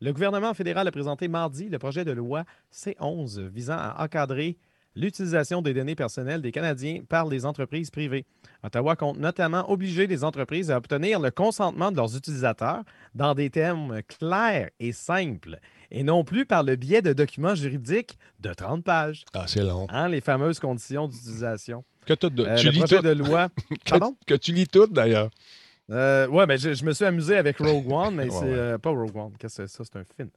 Le gouvernement fédéral a présenté mardi le projet de loi C11 visant à encadrer l'utilisation des données personnelles des Canadiens par les entreprises privées. Ottawa compte notamment obliger les entreprises à obtenir le consentement de leurs utilisateurs dans des termes clairs et simples, et non plus par le biais de documents juridiques de 30 pages. Ah, c'est long. Hein, les fameuses conditions d'utilisation. Que, t'as de- Euh, tu le lis projet tout. de loi. Que- Pardon? que tu lis tout, d'ailleurs. Euh, ouais, mais je, je me suis amusé avec Rogue One, mais Ouais, c'est ouais. euh, pas Rogue One. Qu'est-ce que c'est ça? C'est un film.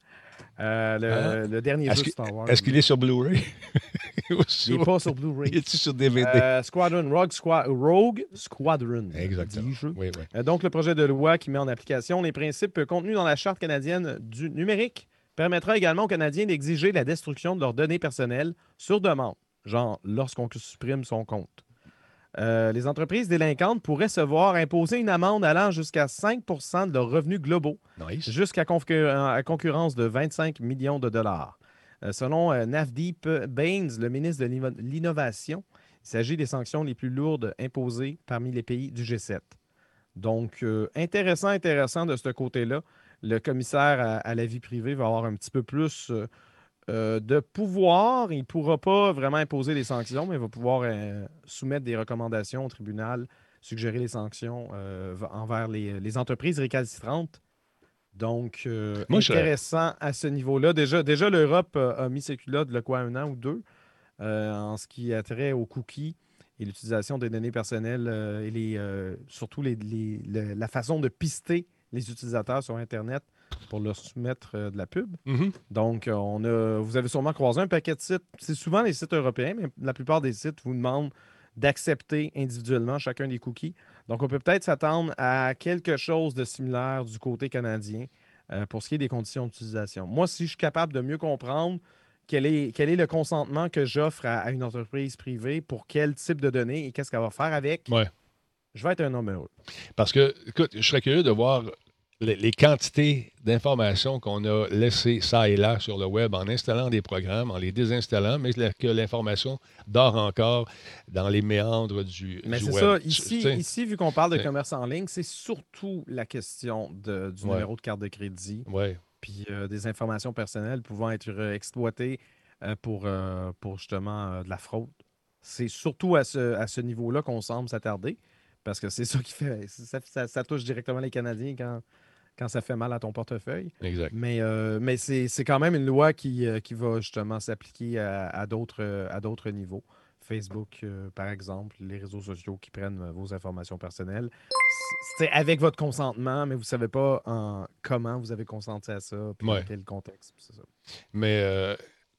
Euh, le, Hein? le dernier Est-ce jeu de qu'il- Star Wars. Est-ce qu'il est sur Blu-ray? Il n'est pas sur Blu-ray. Est-il sur DVD? Euh, Squadron, Rogue, Squa- Rogue Squadron. Exactement. dis-je. Oui, oui. Euh, Donc, le projet de loi qui met en application les principes contenus dans la Charte canadienne du numérique permettra également aux Canadiens d'exiger la destruction de leurs données personnelles sur demande, genre lorsqu'on supprime son compte. Euh, les entreprises délinquantes pourraient se voir imposer une amende allant jusqu'à 5% de leurs revenus globaux, Nice. jusqu'à concurrence de 25 millions de dollars. Euh, selon euh, Navdeep Baines, le ministre de l'Inno- l'Innovation, il s'agit des sanctions les plus lourdes imposées parmi les pays du G7. Donc, euh, intéressant, intéressant de ce côté-là. Le commissaire à, à la vie privée va avoir un petit peu plus euh, de pouvoir. Il ne pourra pas vraiment imposer les sanctions, mais il va pouvoir euh, soumettre des recommandations au tribunal, suggérer les sanctions euh, envers les, les entreprises récalcitrantes. Donc, je- intéressant à ce niveau-là. Déjà, déjà l'Europe a mis ses culottes, le quoi, un an ou deux, en ce qui a trait aux cookies et l'utilisation des données personnelles et les, surtout les- les- le- la façon de pister les utilisateurs sur Internet pour leur soumettre euh, de la pub. Mhm. Donc, euh, on a, vous avez sûrement croisé un paquet de sites. C'est souvent les sites européens, mais la plupart des sites vous demandent d'accepter individuellement chacun des cookies. Donc, on peut peut-être s'attendre à quelque chose de similaire du côté canadien euh, pour ce qui est des conditions d'utilisation. Moi, si je suis capable de mieux comprendre quel est, quel est le consentement que j'offre à, à une entreprise privée pour quel type de données et qu'est-ce qu'elle va faire avec, Ouais. je vais être un homme heureux. Parce que, écoute, je serais curieux de voir les, les quantités d'informations qu'on a laissées ça et là sur le web en installant des programmes, en les désinstallant, mais que l'information dort encore dans les méandres du, Mais du c'est web. ça. Tu- Ici, tu sais, ici, vu qu'on parle de c'est- commerce en ligne, c'est surtout la question de- du Ouais. numéro de carte de crédit, ouais. puis euh, des informations personnelles pouvant être exploitées euh, pour, euh, pour justement de la fraude. C'est surtout à ce, à ce niveau-là qu'on semble s'attarder, parce que c'est ça qui fait. Ça, ça- ça touche directement les Canadiens quand, quand ça fait mal à ton portefeuille. Exact. Mais, euh, mais c'est quand même une loi qui, euh, qui va justement s'appliquer à, à d'autres euh, niveaux. Facebook, euh, par exemple, les réseaux sociaux qui prennent euh, vos informations personnelles. C'est avec votre consentement, mais vous ne savez pas en comment vous avez consenti à ça, puis Ouais. dans quel contexte. ça. Mais euh,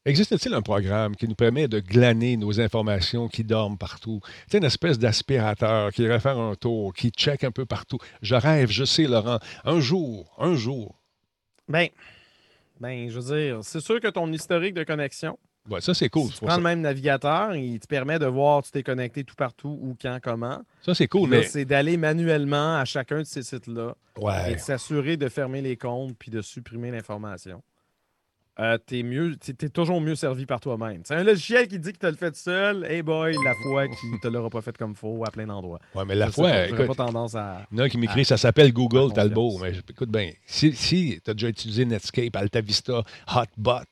existe-t-il un programme qui nous permet de glaner nos informations qui dorment partout? C'est une espèce d'aspirateur qui irait faire un tour, qui check un peu partout. Je rêve, je sais, Laurent, un jour, un jour. Ben, ben, je veux dire, c'est sûr que ton historique de connexion, Ouais, ça, c'est cool. si tu prends ça. le même navigateur, il te permet de voir tu t'es connecté tout partout, où, quand, comment. Ça, c'est cool, Là, mais. c'est d'aller manuellement à chacun de ces sites-là et de s'assurer de fermer les comptes puis de supprimer l'information. Euh, t'es mieux, t'es, t'es toujours mieux servi par toi-même. C'est un logiciel qui dit que tu le fait seul, hey boy, la fois qui te l'aura pas fait comme faut à plein d'endroits. Ouais, mais la pas, j'aurais écoute, pas tendance à. il y en a qui m'écrit, ça s'appelle Google à Talbot. confiance. Mais écoute bien, si, si tu as déjà utilisé Netscape, AltaVista, Hotbot,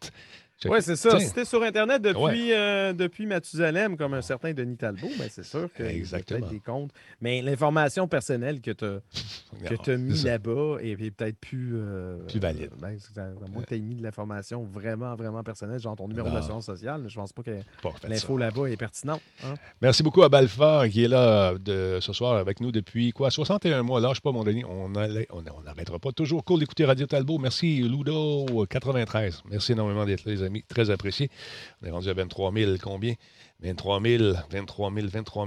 Oui, c'est ça. Si t'es sur Internet depuis, Ouais. euh, depuis Mathusalem, comme un certain Denis Talbot, ben c'est sûr que Exactement. des comptes. Mais l'information personnelle que tu as c'est mis là-bas est, est peut-être plus. euh, Plus valide. ben, c'est- à moins que tu aies mis de l'information vraiment, vraiment personnelle, genre ton numéro d'assurance sociale, je pense pas que l'info là-bas est pertinente. hein. Merci beaucoup à Balfour qui est là de, ce soir avec nous depuis quoi? 61 mois. Lâche pas, mon Denis. On allait- on on n'arrêtera pas. Toujours cool d'écouter Radio Talbot. Merci, Ludo 93. Merci énormément d'être là, les amis. Très apprécié. On est rendu à 23 000. Combien? 23 000, 23 000, 23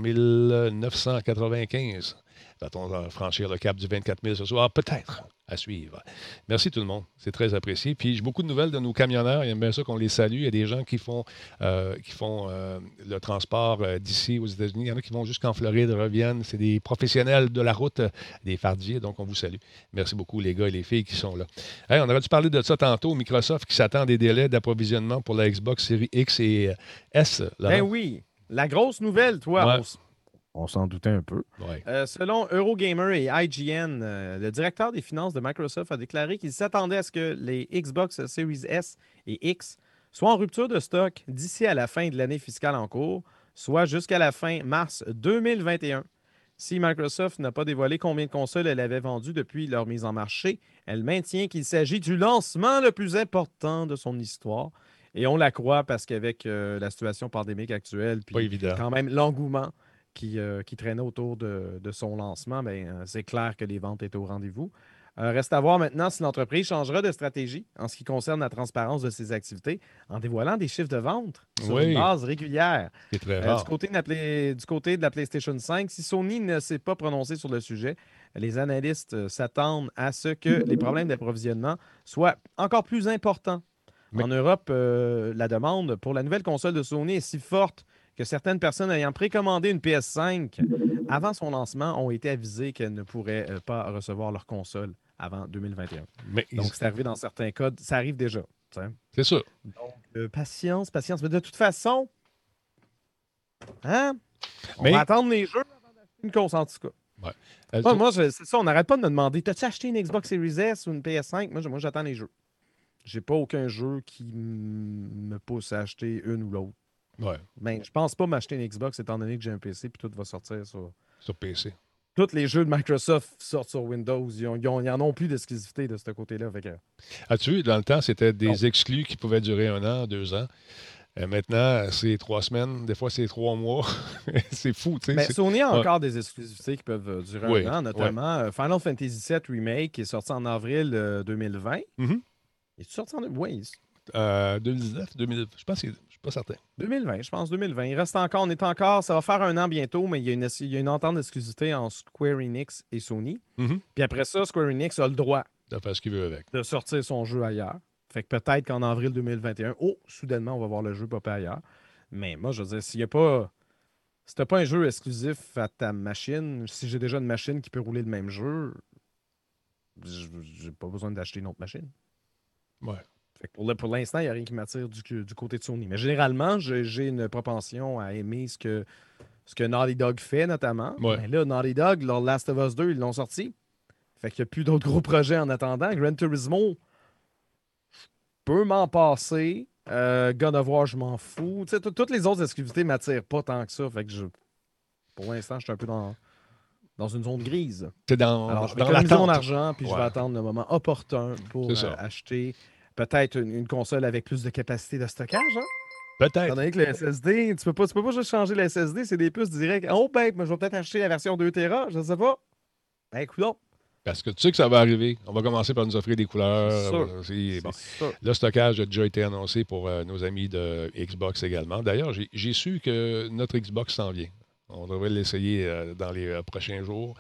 995. Va-t-on franchir le cap du 24 000 ce soir? Peut-être. À suivre. Merci tout le monde. C'est très apprécié. Puis j'ai beaucoup de nouvelles de nos camionneurs. Ils aiment bien ça qu'on les salue. Il y a des gens qui font, euh, qui font euh, le transport euh, d'ici aux États-Unis. Il y en a qui vont jusqu'en Floride, reviennent. C'est des professionnels de la route, des fardiers. Donc on vous salue. Merci beaucoup les gars et les filles qui sont là. Hey, on aurait dû parler de ça tantôt? Microsoft qui s'attend des délais d'approvisionnement pour la Xbox Series X et S. Ben oui. La grosse nouvelle, toi, Ouais. On s'en doutait un peu. Ouais. Euh, selon Eurogamer et IGN, euh, le directeur des finances de Microsoft a déclaré qu'il s'attendait à ce que les Xbox Series S et X soient en rupture de stock d'ici à la fin de l'année fiscale en cours, soit jusqu'à la fin mars 2021. Si Microsoft n'a pas dévoilé combien de consoles elle avait vendues depuis leur mise en marché, elle maintient qu'il s'agit du lancement le plus important de son histoire. Et on la croit parce qu'avec euh, la situation pandémique actuelle, puis quand même l'engouement qui, euh, qui traînait autour de, de son lancement, ben, euh, c'est clair que les ventes étaient au rendez-vous. Euh, reste à voir maintenant si l'entreprise changera de stratégie en ce qui concerne la transparence de ses activités en dévoilant des chiffres de vente sur Oui. une base régulière. C'est très Euh, rare. du, côté de la Play- du côté de la PlayStation 5, si Sony ne s'est pas prononcé sur le sujet, les analystes s'attendent à ce que les problèmes d'approvisionnement soient encore plus importants. Mais- En Europe, euh, la demande pour la nouvelle console de Sony est si forte que certaines personnes ayant précommandé une PS5 avant son lancement ont été avisées qu'elles ne pourraient euh, pas recevoir leur console avant 2021. Mais Donc, c'est arrivé dans certains cas. Ça arrive déjà. c'est sûr. Donc, euh, patience, patience. Mais de toute façon, hein? On Mais- va attendre les jeux avant d'acheter une console, en tout cas. Euh, Moi, moi, c'est ça, on n'arrête pas de me demander T'as-tu acheté une Xbox Series S ou une PS5 Moi, moi, j'attends les jeux. J'ai pas aucun jeu qui me pousse à acheter une ou l'autre. Ouais, Ben, je pense pas m'acheter une Xbox étant donné que j'ai un PC puis tout va sortir sur. sur PC. Tous les jeux de Microsoft sortent sur Windows. Ils, ont- ils ont- ils en ont plus d'exclusivité de ce côté-là. Que- As-tu vu, dans le temps, c'était des Non. exclus qui pouvaient durer un an, deux ans. Euh, maintenant, c'est trois semaines, des fois, c'est trois mois. c'est fou, tu sais. Ben, c'est- Sony a encore des exclusivités qui peuvent euh, durer Oui, un an, notamment euh, Final Fantasy VII Remake qui est sorti en avril euh, 2020. Mhm. Est-tu sorti en oui, Euh, 2019, 2000, je pense que je suis pas certain. 2020, je pense 2020. Il reste encore, on est encore, ça va faire un an bientôt, mais il y a une, il y a une entente d'exclusivité entre Square Enix et Sony. Mhm. Puis après ça, Square Enix a le droit De faire ce qu'il veut avec. de sortir son jeu ailleurs. Fait que peut-être qu'en avril 2021, oh, soudainement, on va voir le jeu popper ailleurs. Mais moi, je veux dire, s'il n'y a pas. Si t'as pas un jeu exclusif à ta machine, si j'ai déjà une machine qui peut rouler le même jeu, j'ai pas besoin d'acheter une autre machine. Ouais. Fait que pour l'instant, il n'y a rien qui m'attire du, du côté de Sony. Mais généralement, j'ai une propension à aimer ce que, ce que Naughty Dog fait, notamment. Ouais. Mais là, Naughty Dog, leur Last of Us 2, ils l'ont sorti. Fait qu'il n'y a plus d'autres gros projets en attendant. Gran Turismo, je peux m'en passer. Euh, God of War, je m'en fous. Toutes les autres exclusivités ne m'attirent pas tant que ça. Fait que je, pour l'instant, je suis un peu dans, dans une zone grise. C'est dans, Alors, je vais dans mon argent, puis je vais attendre le moment opportun pour euh, acheter peut-être une, une console avec plus de capacité de stockage. Hein? Étant Peut-être. donné que le SSD, tu peux pas, tu peux pas juste changer le SSD, c'est des puces directes. Oh, ben, moi, je vais peut-être acheter la version 2 Tera, je sais pas. Ben, écoute, Parce que tu sais que ça va arriver. On va commencer par nous offrir des couleurs. Sûr. Aussi- bon. Le stockage a déjà été annoncé pour euh, nos amis de Xbox également. D'ailleurs, j'ai j'ai su que notre Xbox s'en vient. On devrait l'essayer euh, dans les euh, prochains jours.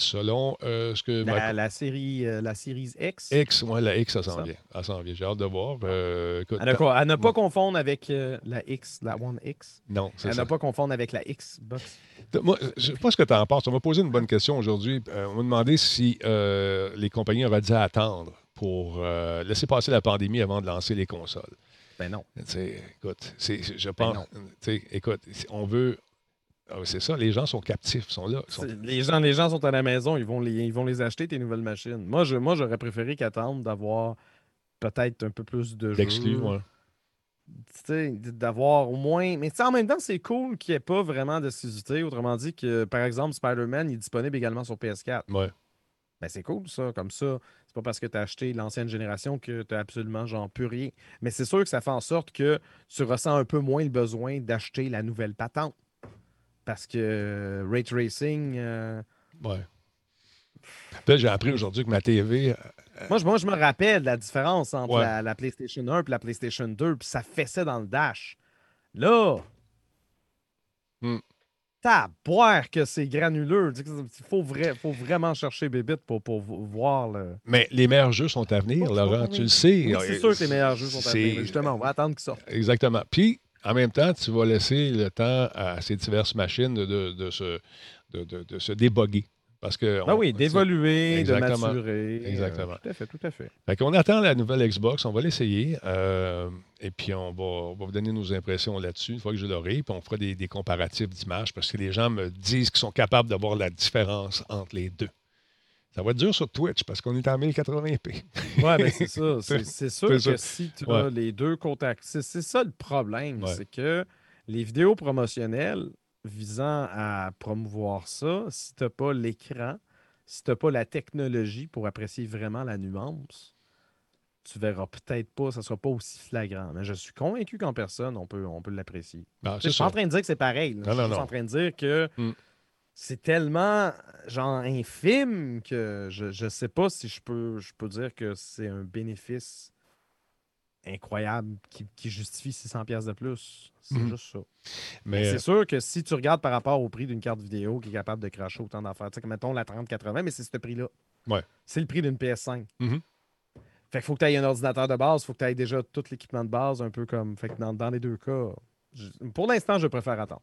Selon euh, ce que La, ma- la série, euh, la Series X. X, moi, la X, ça s'en vient. Elle s'en vient. J'ai hâte de voir. Euh, écoute, À ne, pas- à ne pas confondre avec euh, la X, la One X. non, c'est À ça. ne pas confondre avec la Xbox. Moi, je sais pas ce que tu en penses. On m'a posé une bonne question aujourd'hui. On m'a demandé si les compagnies auraient dû attendre pour laisser passer la pandémie avant de lancer les consoles. Ben non. Écoute, je Ben pense. écoute, on veut. Ah, c'est ça, les gens sont captifs, sont là. sont- Les gens, les gens sont à la maison, ils vont les, ils vont les acheter, tes nouvelles machines. Moi, je, moi j'aurais préféré qu'attendre d'avoir peut-être un peu plus de d'exclus, jeux. ouais. Tu sais, d'avoir au moins. Mais en même temps, c'est cool qu'il n'y ait pas vraiment d'exclusivité. Autrement dit, que par exemple, Spider-Man est disponible également sur PS4. Ouais. Ben, c'est cool, ça. Comme ça, c'est pas parce que tu as acheté l'ancienne génération que tu as absolument genre plus rien. Mais c'est sûr que ça fait en sorte que tu ressens un peu moins le besoin d'acheter la nouvelle patente. Parce que euh, Ray Tracing. euh, ouais. Là, j'ai appris aujourd'hui que ma TV. euh, Moi, je, moi, je me rappelle la différence entre Ouais. la, la PlayStation 1 et la PlayStation 2, puis ça fessait dans le dash. Là, Hmm. t'as boire que c'est granuleux. Il faut, vrai, faut vraiment chercher Bébite pour, pour vo- voir le. Mais les meilleurs jeux sont à venir, Oh, Laurent, tu le sais. Oui, c'est sûr que les meilleurs jeux sont à venir. Justement, on va attendre qu'ils sortent. Exactement. Puis, en même temps, tu vas laisser le temps à ces diverses machines de, de- de se, de, de- de se déboguer. Parce que. Ah on- oui, d'évoluer, de Exactement. maturer. Exactement. Euh, tout à fait, tout à fait. Fait qu'on attend la nouvelle Xbox, on va l'essayer. euh, et puis, on va, on va vous donner nos impressions là-dessus une fois que je l'aurai. Puis, on fera des, des comparatifs d'images parce que les gens me disent qu'ils sont capables de voir la différence entre les deux. Ça va être dur sur Twitch parce qu'on est en 1080p. Ouais, ben c'est ça. C'est sûr que si tu Ouais. as les deux contacts, c'est ça le problème, Ouais. c'est que les vidéos promotionnelles visant à promouvoir ça, si tu n'as pas l'écran, si tu n'as pas la technologie pour apprécier vraiment la nuance, tu verras peut-être pas, ça sera pas aussi flagrant. Mais je suis convaincu qu'en personne, on peut, on peut l'apprécier. Ah, c'est Je suis pas en train de dire que c'est pareil. là. Non, je suis non. en train de dire que Mm. C'est tellement genre infime que je ne sais pas si je peux, je peux dire que c'est un bénéfice incroyable qui, qui justifie 600 pièces de plus. C'est Mhm. juste ça. Mais C'est sûr que si tu regardes par rapport au prix d'une carte vidéo qui est capable de cracher autant d'affaires, tu sais, comme mettons la 3080, mais c'est ce prix-là. Ouais. C'est le prix d'une PS5. Mhm. Fait qu'il faut que tu aies un ordinateur de base, il faut que tu aies déjà tout l'équipement de base, un peu comme. Fait que dans, dans les deux cas, pour l'instant, je préfère attendre.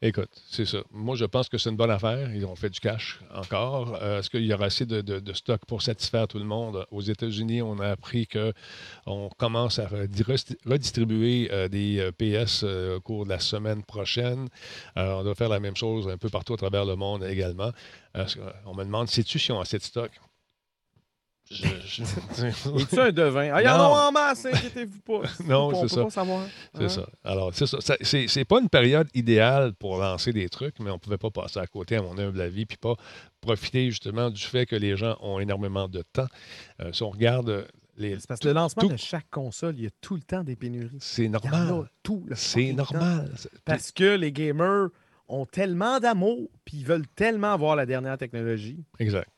Écoute, c'est ça. Moi, je pense que c'est une bonne affaire. Ils ont fait du cash encore. Euh, Est-ce qu'il y aura assez de, de- de stock pour satisfaire tout le monde? Aux États-Unis, on a appris qu'on commence à redistribuer euh, des euh, PS au cours de la semaine prochaine. On doit faire la même chose un peu partout à travers le monde également. On me demande, sais-tu si on assez de stock? Je- je- Es-tu un devin? Ah, il y en a en masse, inquiétez-vous pas. Non, On c'est ça. pas savoir. C'est Hein? ça. Alors, c'est ça. Ça- C'est pas une période idéale pour lancer des trucs, mais on pouvait pas passer à côté, à mon humble avis, puis pas profiter justement du fait que les gens ont énormément de temps. Euh, si on regarde les. C'est parce que le lancement tout- de chaque console, il y a tout le temps des pénuries. C'est Il y en a normal. tout le C'est temps. normal. Parce que les gamers ont tellement d'amour, puis ils veulent tellement avoir la dernière technologie. Exact.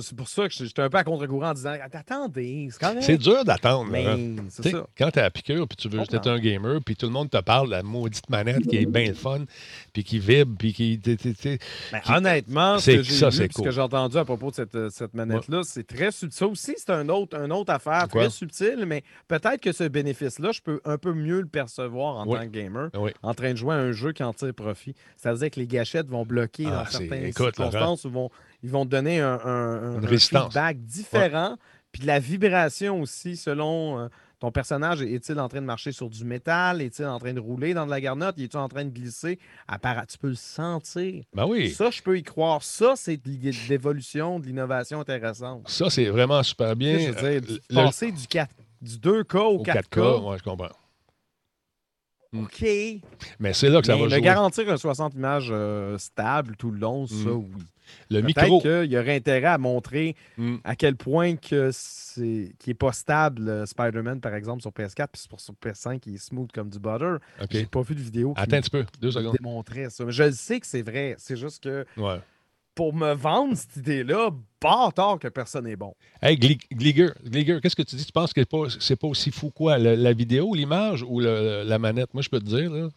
C'est pour ça que j'étais un peu à contre-courant en disant attendez, c'est correct. C'est dur d'attendre. Ça. Quand t'es à la piqûre, puis tu veux juste être un gamer, puis tout le monde te parle de la maudite manette qui est bien le fun, puis qui vibre, puis qui. Ben, honnêtement, ce C'est- que j'ai cool. j'ai entendu à propos de cette, euh, cette manette-là, c'est très subtil. Ça aussi, c'est un autre, une autre affaire Quoi? très subtile, mais peut-être que ce bénéfice-là, je peux un peu mieux le percevoir en tant que gamer, en train de jouer à un jeu qui en tire profit. Ça veut dire que les gâchettes vont bloquer Ah, dans certaines écoute, circonstances ou vont, ils vont te donner un, un- un- Une un résistance. feedback différent. Puis la vibration aussi, selon euh, ton personnage, est-il en train de marcher sur du métal? Est-il en train de rouler dans de la garnotte? Est-il en train de glisser? Appara- tu peux le sentir. Ben oui. Ça, je peux y croire. Ça, c'est de l'évolution, de l'innovation intéressante. Ça, c'est vraiment super Tu bien. sais, je veux dire, Euh, le- passer du, 4 du 2K au, au 4K. 4K, ouais, je comprends. Mm. OK. Mais c'est là que ça Mais va me jouer. garantir un 60 images euh, stable tout le long, ça, Mm. oui. Le micro. qu'il y aurait intérêt à montrer Mm. à quel point que c'est qui est pas stable euh, Spider-Man, par exemple, sur PS4, puis sur, sur PS5, il est smooth comme du butter. OK. J'ai pas vu de vidéo qui Attends un petit peu. Deux secondes. démontrait ça. Mais je le sais que c'est vrai. C'est juste que Ouais. pour me vendre cette idée-là, bâtard que personne n'est bon. Hey, Gli- Gliger, Gliger, qu'est-ce que tu dis? Tu penses que c'est pas, pas aussi fou quoi? le- la vidéo, l'image ou le- la manette? Moi, je peux te dire, là,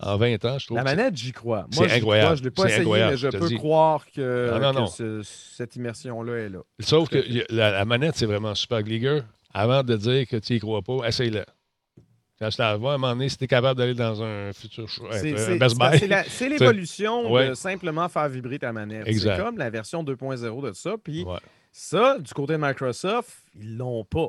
en 20 ans, je trouve La c'est- manette, j'y crois. c'est Moi, j'y incroyable. crois. Je l'ai pas C'est essayé, incroyable, mais je peux croire que, Ah, non, que non. ce- cette immersion-là est là. Sauf que la, la manette, c'est vraiment super. Gliger, avant de dire que tu y crois pas, essaye-le. Quand je vois, à un moment donné, si tu es capable d'aller dans un futur show- C'est un c'est- Best c'est Buy. c'est c'est l'évolution Ouais. de simplement faire vibrer ta manette. C'est comme la version 2.0 de ça. Puis Ouais. ça, du côté de Microsoft, ils l'ont pas.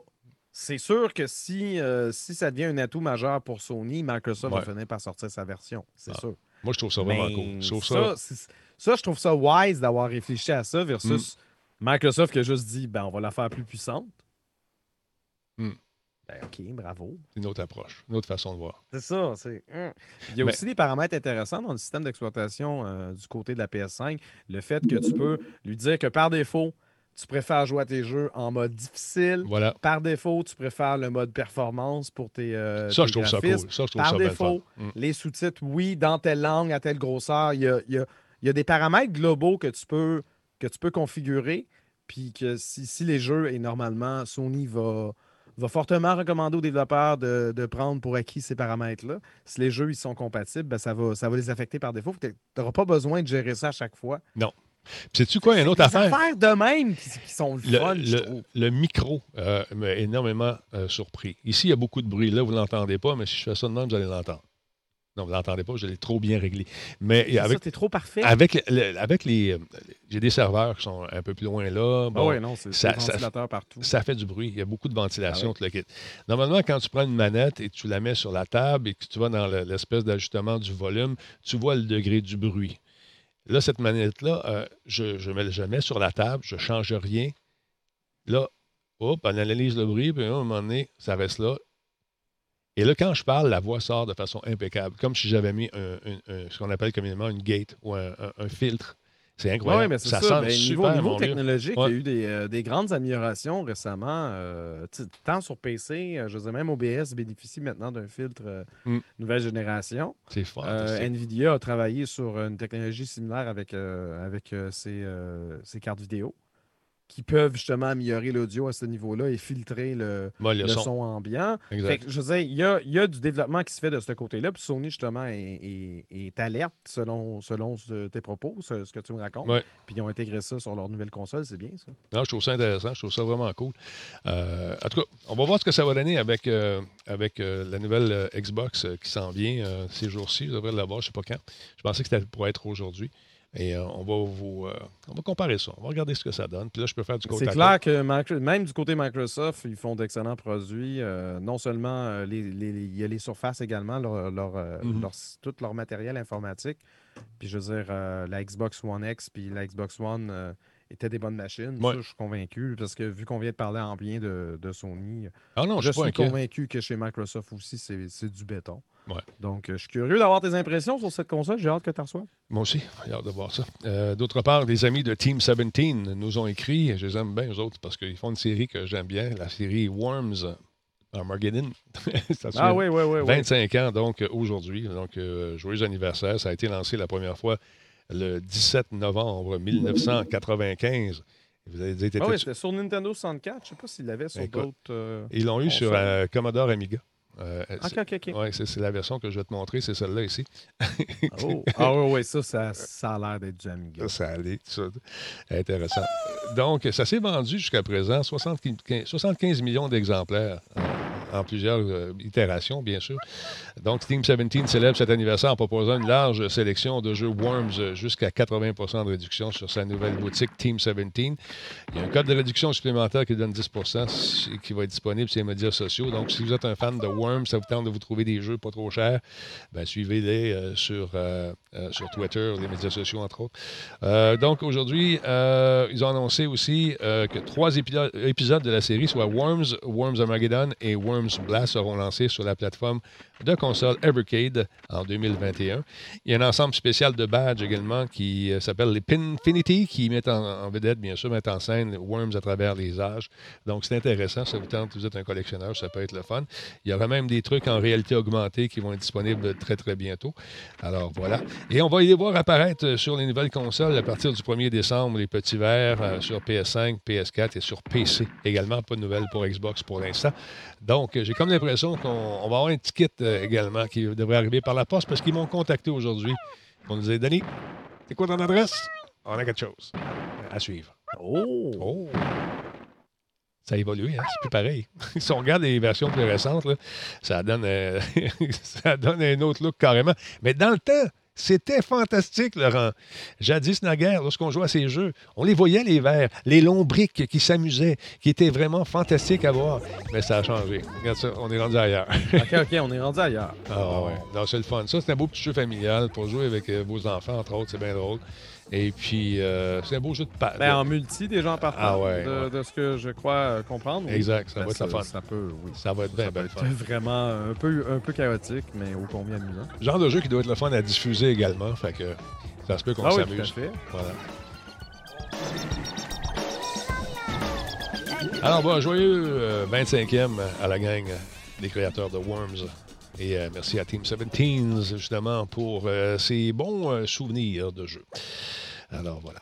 C'est sûr que si, euh, si ça devient un atout majeur pour Sony, Microsoft Ouais. va finir par sortir sa version. C'est Ah, sûr. Moi, je trouve ça vraiment Mais cool. Je trouve ça, ça. ça, je trouve ça wise d'avoir réfléchi à ça versus Mm. Microsoft qui a juste dit ben, on va la faire plus puissante. Mm. Ben, OK, bravo. C'est une autre approche, une autre façon de voir. C'est ça. c'est- hum. Il y a aussi des paramètres intéressants dans le système d'exploitation euh, du côté de la PS5. Le fait que tu peux lui dire que par défaut, tu préfères jouer à tes jeux en mode difficile. Voilà. Par défaut, tu préfères le mode performance pour tes, euh, Ça, tes je trouve ça graphismes. cool. Ça, je trouve Par ça défaut. Mm. les sous-titres, oui, dans telle langue, à telle grosseur. Il y a, il y a- il y a des paramètres globaux que tu peux, que tu peux configurer. Puis que si, si les jeux, et normalement, Sony va, va fortement recommander aux développeurs de, de prendre pour acquis ces paramètres-là. Si les jeux ils sont compatibles, ben, ça, va, ça va les affecter par défaut. Tu n'auras pas besoin de gérer ça à chaque fois. Puis Sais-tu quoi, une autre Des affaire? affaires de même qui, qui sont le Le, fun, je le- trouve. le micro euh, m'a énormément euh, surpris. Ici, il y a beaucoup de bruit. Là, vous ne l'entendez pas, mais si je fais ça de même, vous allez l'entendre. Non, vous ne l'entendez pas, je l'ai trop bien réglé. Mais C'est avec, ça, t'es trop parfait. avec, le- avec les. euh, J'ai des serveurs qui sont un peu plus loin là. Ah ouais, non, c'est ça- des ça- ventilateurs partout. ça fait du bruit. Il y a beaucoup de ventilation, Ah tout le kit. Normalement, quand tu prends une manette et tu la mets sur la table et que tu vas dans le- l'espèce d'ajustement du volume, tu vois le degré du bruit. Là, cette manette-là, euh, je, je, mets, mets sur la table, je ne change rien. Là, hop, on analyse le bruit, puis à un moment donné, ça reste là. Et là, quand je parle, la voix sort de façon impeccable, comme si j'avais mis ce qu'on appelle communément une gate ou un filtre. C'est incroyable. Oui, mais c'est ça. sonne Ben, niveau super, niveau technologique, Ouais. il y a eu des, euh, des grandes améliorations récemment. euh, sais, tant sur PC, euh, je dire, même OBS bénéficie maintenant d'un filtre euh, Mm. nouvelle génération. C'est fantastique. Nvidia a travaillé sur une technologie similaire avec, avec ses, ses cartes vidéo qui peuvent justement améliorer l'audio à ce niveau-là et filtrer le, le son. son. ambiant. Exact. Fait que, je veux dire, il y a, il y a du développement qui se fait de ce côté-là. Puis Sony, justement, est, est- est alerte selon, selon tes propos, ce, ce que tu me racontes. Ouais. Puis ils ont intégré ça sur leur nouvelle console, c'est bien ça. Non, je trouve ça intéressant, je trouve ça vraiment cool. Euh, en tout cas, on va voir ce que ça va donner avec, euh, avec euh, la nouvelle Xbox qui s'en vient ces jours-ci. Vous devrez l'avoir, je ne sais pas quand. Je pensais que c'était pour être aujourd'hui. Et euh, on va vous euh, on va comparer ça. On va regarder ce que ça donne. Puis là, je peux faire du côté C'est clair que même du côté Microsoft, ils font d'excellents produits. Euh, non seulement les, les- les- il y a les surfaces également, leur, leur, Mhm. leur- tout leur matériel informatique. Puis je veux dire, la Xbox One X puis la Xbox One étaient des bonnes machines. Ouais. Ça, je suis convaincu. Parce que vu qu'on vient de parler en bien de, de Sony, Ah non, je je suis inquiet. convaincu que chez Microsoft aussi, c'est du béton. Ouais. Donc, euh, je suis curieux d'avoir tes impressions sur cette console. J'ai hâte que tu reçoives. Moi aussi, j'ai hâte de voir ça. Euh, D'autre part, des amis de Team 17 nous ont écrit, je les aime bien, eux autres, parce qu'ils font une série que j'aime bien, la série Worms Armageddon. Ça Ah oui, oui, oui. oui. 25 ans, donc, euh, aujourd'hui. Donc, euh, joyeux anniversaire. Ça a été lancé la première fois le 17 novembre 1995. Vous avez dit, Ah oui, c'était sur Nintendo 64. Je ne sais pas s'il l'avait sur d'autres. euh, Ils l'ont eu sur euh, Commodore Amiga. Euh, Ok, ok, ok. ouais, c'est c'est la version que je vais te montrer, c'est celle-là ici. Oh. Ah oui, oui, ça, ça, ça a l'air d'être du Amiga. Ça, ça allait, tout ça. Intéressant. Donc, ça s'est vendu jusqu'à présent 75, 75 millions d'exemplaires. En plusieurs euh, itérations, bien sûr. Donc, Team 17 célèbre cet anniversaire en proposant une large sélection de jeux Worms jusqu'à 80 de réduction sur sa nouvelle boutique Team 17. Il y a un code de réduction supplémentaire qui donne 10 qui va être disponible sur les médias sociaux. Donc, si vous êtes un fan de Worms, ça vous tente de vous trouver des jeux pas trop chers, ben, suivez-les euh, sur, euh, sur Twitter, les médias sociaux, entre autres. donc, aujourd'hui, ils ont annoncé aussi que trois épisodes de la série, soit Worms, Worms Armageddon et Worms Blast, seront lancés sur la plateforme de console Evercade en 2021. Il y a un ensemble spécial de badges également qui euh, s'appelle les Pinfinity, qui mettent en, vedette, bien sûr, mettent en scène Worms à travers les âges. Donc, c'est intéressant. Ça vous tente, vous êtes un collectionneur, ça peut être le fun. Il y aura même des trucs en réalité augmentée qui vont être disponibles très, très bientôt. Alors, voilà. Et on va y voir apparaître sur les nouvelles consoles à partir du 1er décembre, les petits verts euh, sur PS5, PS4 et sur PC également. Pas de nouvelles pour Xbox pour l'instant. Donc, j'ai comme l'impression qu'on va avoir un ticket euh, également qui devrait arriver par la poste parce qu'ils m'ont contacté aujourd'hui pour nous dire Denis, c'est quoi ton adresse? On a quelque chose à suivre. Oh, oh. Ça a évolué, hein? c'est plus pareil. si on regarde les versions plus récentes, ça, donne, euh, ça donne un autre look carrément. Mais dans le temps, c'était fantastique, Laurent. Jadis, naguère, lorsqu'on jouait à ces jeux, on les voyait, les verts, les longs briques qui s'amusaient, qui étaient vraiment fantastiques à voir. Mais ça a changé. Regarde ça, on est rendu ailleurs. OK, OK, on est rendu ailleurs. Ah ouais. c'est le fun. Ça, c'est un beau petit jeu familial pour jouer avec euh, vos enfants, entre autres. C'est bien drôle. Et puis, euh, c'est un beau jeu de patte. Ben, en multi, déjà en partant ah de, ce que je crois euh, comprendre. Exact, ça ben, va être fun. Ça peut, oui. Ça va être bien, bien fun. vraiment un peu, un peu chaotique, mais au combien amusant. Genre de jeu qui doit être le fun à diffuser également. Fait que ça se peut qu'on ah s'amuse. Oui, voilà. Alors, bon, joyeux 25e euh, à la gang des créateurs de Worms. Et merci à Team 17 justement pour ces bons souvenirs de jeu. Alors voilà.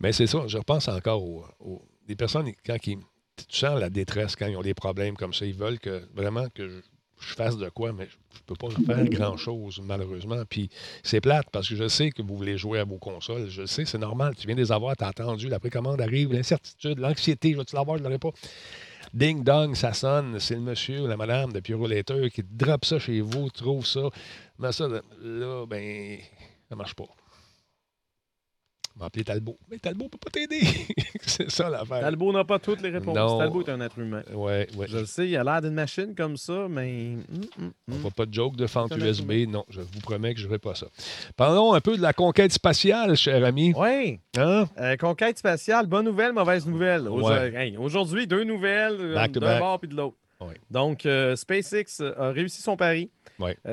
Mais c'est ça, je repense encore aux, des personnes, quand ils, tu sens la détresse, quand ils ont des problèmes comme ça, ils veulent que vraiment que je, fasse de quoi, mais je ne peux pas faire grand-chose, malheureusement. Puis c'est plate parce que je sais que vous voulez jouer à vos consoles. Je sais, c'est normal. Tu viens des avoir, tu as attendu, la précommande arrive, l'incertitude, l'anxiété, je vais-tu l'avoir, je ne l'aurai pas? Ding dong, ça sonne, c'est le monsieur ou la madame de Later qui drop ça chez vous, trouve ça. Mais ça, là, ben, ça marche pas m'a appelé Talbot. Mais Talbot ne peut pas t'aider. c'est ça l'affaire. Talbot n'a pas toutes les réponses. Talbot est un être humain. Ouais, ouais. Je le sais, il a l'air d'une machine comme ça, mais. Mm, mm, On ne va pas de joke de fente USB. Non, je vous promets que je ne ferai pas ça. Parlons un peu de la conquête spatiale, cher ami. Oui. Hein? Euh, conquête spatiale, bonne nouvelle, mauvaise nouvelle. Aujourd'hui, deux nouvelles, euh, d'un bord puis de l'autre. Donc, euh, SpaceX a réussi son pari,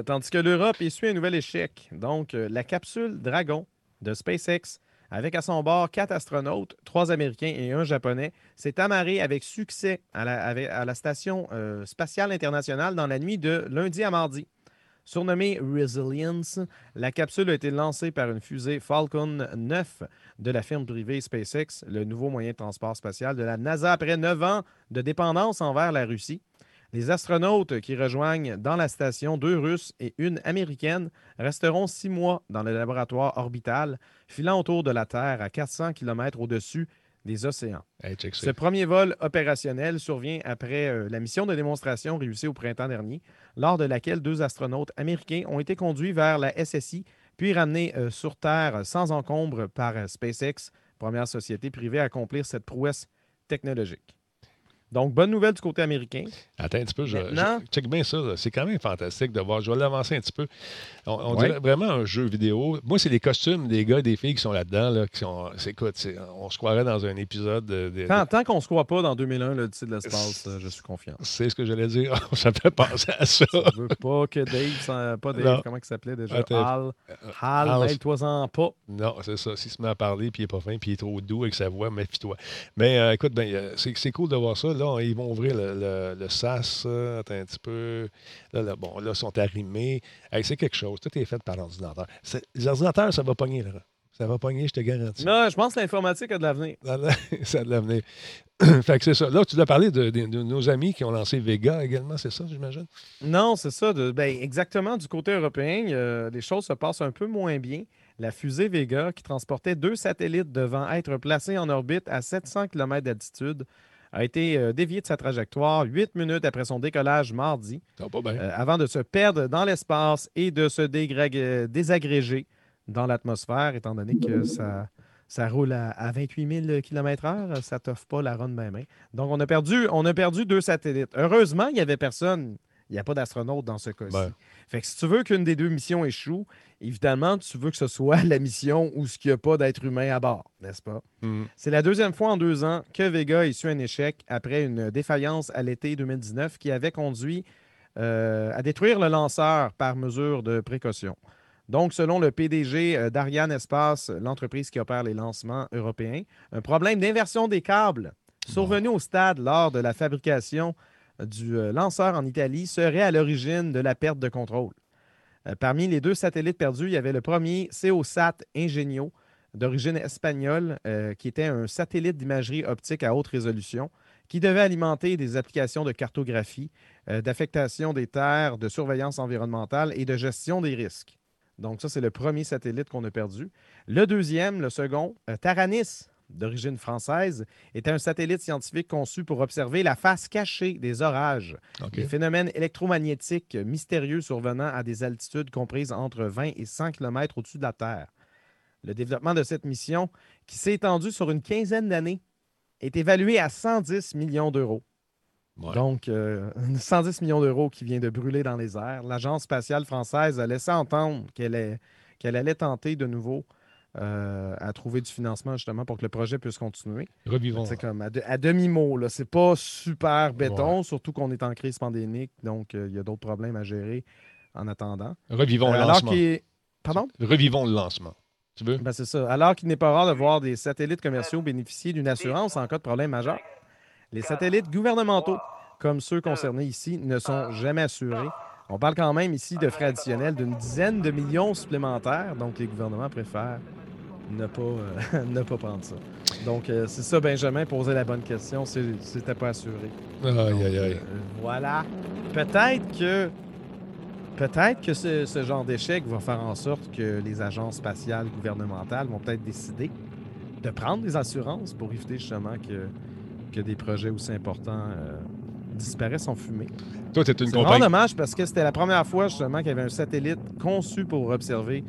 tandis que l'Europe essuie un nouvel échec. Donc, la capsule Dragon de SpaceX avec à son bord quatre astronautes, trois Américains et un Japonais, s'est amarré avec succès à la, Station euh, spatiale internationale dans la nuit de lundi à mardi. Surnommée Resilience, la capsule a été lancée par une fusée Falcon 9 de la firme privée SpaceX, le nouveau moyen de transport spatial de la NASA après neuf ans de dépendance envers la Russie. Les astronautes qui rejoignent dans la station deux Russes et une Américaine resteront six mois dans le laboratoire orbital, filant autour de la Terre à 400 km au-dessus des océans. Ce premier vol opérationnel survient après euh, la mission de démonstration réussie au printemps dernier, lors de laquelle deux astronautes américains ont été conduits vers la SSI, puis ramenés euh, sur Terre sans encombre par euh, SpaceX, première société privée à accomplir cette prouesse technologique. Donc, bonne nouvelle du côté américain. Attends un petit peu, je, check bien ça. C'est quand même fantastique de voir. Je vais l'avancer un petit peu. On, dirait vraiment un jeu vidéo. Moi, c'est les costumes des gars et des filles qui sont là-dedans. Là, qui sont, écoute, on se croirait dans un épisode. De, tant, qu'on ne se croit pas dans 2001, le de l'espace, je suis confiant. C'est ce que j'allais dire. ça fait penser à ça. Je veux pas que Dave, pas Dave, comment il s'appelait déjà? Hal. Hal, Hal toi-en pas. Non, c'est ça. S'il se met à parler, puis il est pas fin, puis il est trop doux avec sa voix, méfie-toi. Mais euh, écoute, ben, c'est cool de voir ça là, ils vont ouvrir le, le, SAS. attends un petit peu. Là, bon, là, ils sont arrimés. c'est quelque chose. Tout est fait par l'ordinateur. Les ordinateurs, ça va pogner, là. Ça va pogner, je te garantis. Non, je pense que l'informatique a de l'avenir. ça a de l'avenir. fait que c'est ça. Là, tu as parlé de, nos amis qui ont lancé Vega également, c'est ça, j'imagine? Non, c'est ça. ben, exactement. Du côté européen, euh, les choses se passent un peu moins bien. La fusée Vega, qui transportait deux satellites devant être placés en orbite à 700 km d'altitude, a été euh, dévié de sa trajectoire huit minutes après son décollage mardi, pas bien. euh, avant de se perdre dans l'espace et de se euh, désagréger dans l'atmosphère, étant donné que ça, ça roule à, à 28 000 km/h, ça t'offre pas la ronde même. Donc, on a, perdu, on a perdu deux satellites. Heureusement, il n'y avait personne. Il n'y a pas d'astronaute dans ce cas-ci. Ben. Fait que si tu veux qu'une des deux missions échoue, évidemment, tu veux que ce soit la mission où il n'y a pas d'être humain à bord, n'est-ce pas? Mhm. C'est la deuxième fois en deux ans que Vega a su un échec après une défaillance à l'été 2019 qui avait conduit euh, à détruire le lanceur par mesure de précaution. Donc, selon le PDG euh, d'Ariane Espace, l'entreprise qui opère les lancements européens, un problème d'inversion des câbles survenu au stade lors de la fabrication du euh, lanceur en Italie serait à l'origine de la perte de contrôle. Euh, parmi les deux satellites perdus, il y avait le premier CEOSat Ingenio, d'origine espagnole, euh, qui était un satellite d'imagerie optique à haute résolution, qui devait alimenter des applications de cartographie, d'affectation des terres, de surveillance environnementale et de gestion des risques. Donc ça, c'est le premier satellite qu'on a perdu. Le deuxième, le second, Taranis, d'origine française, était un satellite scientifique conçu pour observer la face cachée des orages, OK. des phénomènes électromagnétiques mystérieux survenant à des altitudes comprises entre 20 et 100 km au-dessus de la Terre. Le développement de cette mission, qui s'est étendu sur une quinzaine d'années, est évalué à 110 millions d'euros. Ouais. Donc, euh, 110 millions d'euros qui vient de brûler dans les airs. L'Agence spatiale française a laissé entendre qu'elle est- qu'elle allait tenter de nouveau euh, à trouver du financement justement pour que le projet puisse continuer. Revivons. C'est comme à, de- à demi-mot. là. C'est pas super béton, surtout qu'on est en crise pandémique, donc euh, il y a d'autres problèmes à gérer en attendant. Revivons Euh, le alors lancement. Pardon? Revivons le lancement. Tu veux? Ben, c'est ça. Alors qu'il n'est pas rare de voir des satellites commerciaux bénéficier d'une assurance en cas de problème majeur. Les satellites gouvernementaux, comme ceux concernés ici, ne sont jamais assurés. On parle quand même ici de frais additionnels d'une dizaine de millions supplémentaires, donc les gouvernements préfèrent ne pas, euh, ne pas prendre ça. Donc, euh, c'est ça, Benjamin, poser la bonne question, c'était pas assuré. Aïe, Donc, aïe, aïe. euh, voilà. Peut-être que peut-être que ce, ce genre d'échec va faire en sorte que les agences spatiales gouvernementales vont peut-être décider de prendre des assurances pour éviter justement que, que des projets aussi importants euh, disparaissent en fumée. Toi, tu es une C'est vraiment compagnie. dommage parce que c'était la première fois justement qu'il y avait un satellite conçu pour observer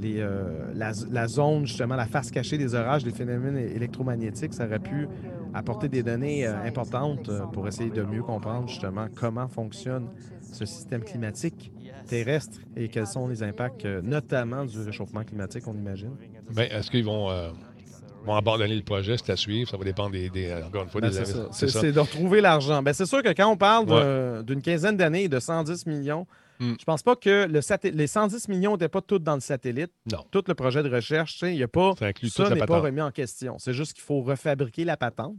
les, euh, la, la zone, justement, la face cachée des orages, des phénomènes é- électromagnétiques. Ça aurait pu apporter des données euh, importantes euh, pour essayer de mieux comprendre justement comment fonctionne ce système climatique terrestre et quels sont les impacts, notamment du réchauffement climatique, on imagine. Ben, Est-ce qu'ils vont, vont abandonner le projet? C'est à suivre. Ça va dépendre des, des- encore une fois, Ben, des c'est de retrouver l'argent. Ben, c'est sûr que quand on parle d'un- d'une quinzaine d'années et de 110 millions, Hmm. je pense pas que le les 110 millions n'étaient pas toutes dans le satellite. Non. Tout le projet de recherche, tu sais, il y a pas, Ça n'est pas remis en question. C'est juste qu'il faut refabriquer la patente.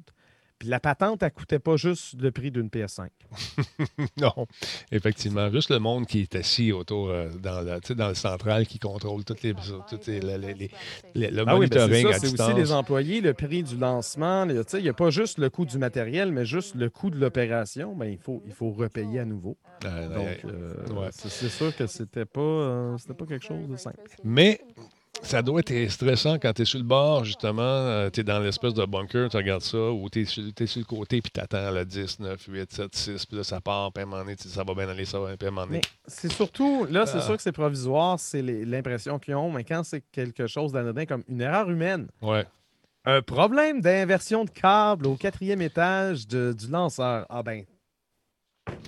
Puis la patente, elle coûtait pas juste le prix d'une PS5. Non, effectivement. Juste le monde qui est assis autour euh, dans, le, dans central qui contrôle toutes les, toutes les, les- les- les- le Ah oui, ben monitoring c'est ça, à c'est aussi les employés, le prix du lancement. le- tu sais, Il n'y a pas juste le coût du matériel, mais juste le coût de l'opération. Ben, il, faut, il faut repayer à nouveau. Euh, Donc, euh, ouais. c'est sûr que c'était pas, euh, c'était pas quelque chose de simple. Mais ça doit être stressant quand tu es sur le bord, justement, tu es dans l'espèce de bunker, tu regardes ça, ou tu es, sur sur le côté, puis tu attends le 10, 9, 8, 7, 6, puis là, ça part, puis à un moment donné, ça va bien aller, ça va, donné. Mais c'est surtout, là, c'est Ah. sûr que c'est provisoire, c'est l'impression qu'ils ont, mais quand c'est quelque chose d'anodin comme une erreur humaine, Ouais. un problème d'inversion de câble au quatrième étage de- du lanceur, ah ben,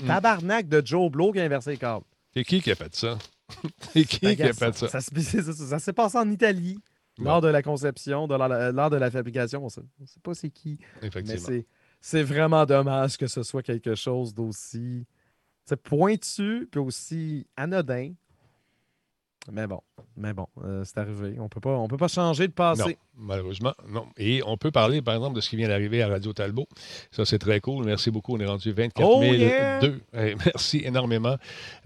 Hmm. tabarnak de Joe Blow qui a inversé les câbles. C'est qui qui a fait ça? C'est qui Ben, qui a fait ça? Ça, ça, ça s'est passé en Italie lors de la conception, de la- lors de la fabrication. On on sait pas c'est qui. Mais Effectivement. c'est, vraiment dommage que ce soit quelque chose d'aussi pointu puis aussi anodin. Mais bon, mais bon, euh, c'est arrivé. On peut pas, on peut pas changer Non, passé. malheureusement, non. Et on peut parler, par exemple, de ce qui vient d'arriver à Radio Talbot. Ça, c'est très cool. Merci beaucoup. On est rendu 24 Oh, 002. yeah! Eh, merci énormément.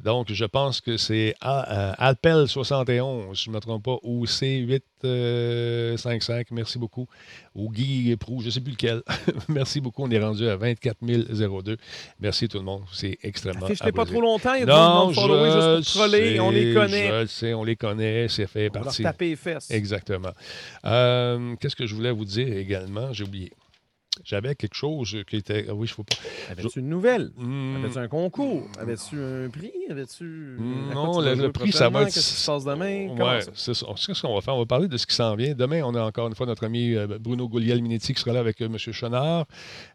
Donc, je pense que c'est A- euh, Alpel 71, si je ne me trompe pas, ou C855. Merci beaucoup. Ou Guy Prou, je ne sais plus lequel. Merci beaucoup. On est rendu à 24 002. Merci tout le monde. C'est extrêmement Affiche-les pas trop longtemps. Il y a Non, je juste pour troller. sais, on les connaît. Je sais, on les connaît. C'est fait On partie. taper les fesses. Exactement. Euh, Qu'est-ce que je voulais vous dire également? J'ai oublié. J'avais quelque chose qui était. ah Oui, je ne faut pas. Avais-tu une nouvelle? Hmm, Avais-tu un concours? Avais-tu un prix? Quoi Non, le- le prix, ça va prochainement? être- Qu'est-ce qui se passe demain? Ouais, ça? c'est ça. Ce qu'on va faire. On va parler de ce qui s'en vient. Demain, on a encore une fois notre ami euh, Bruno Gouliel-Minetti qui sera là avec euh, M. Chenard.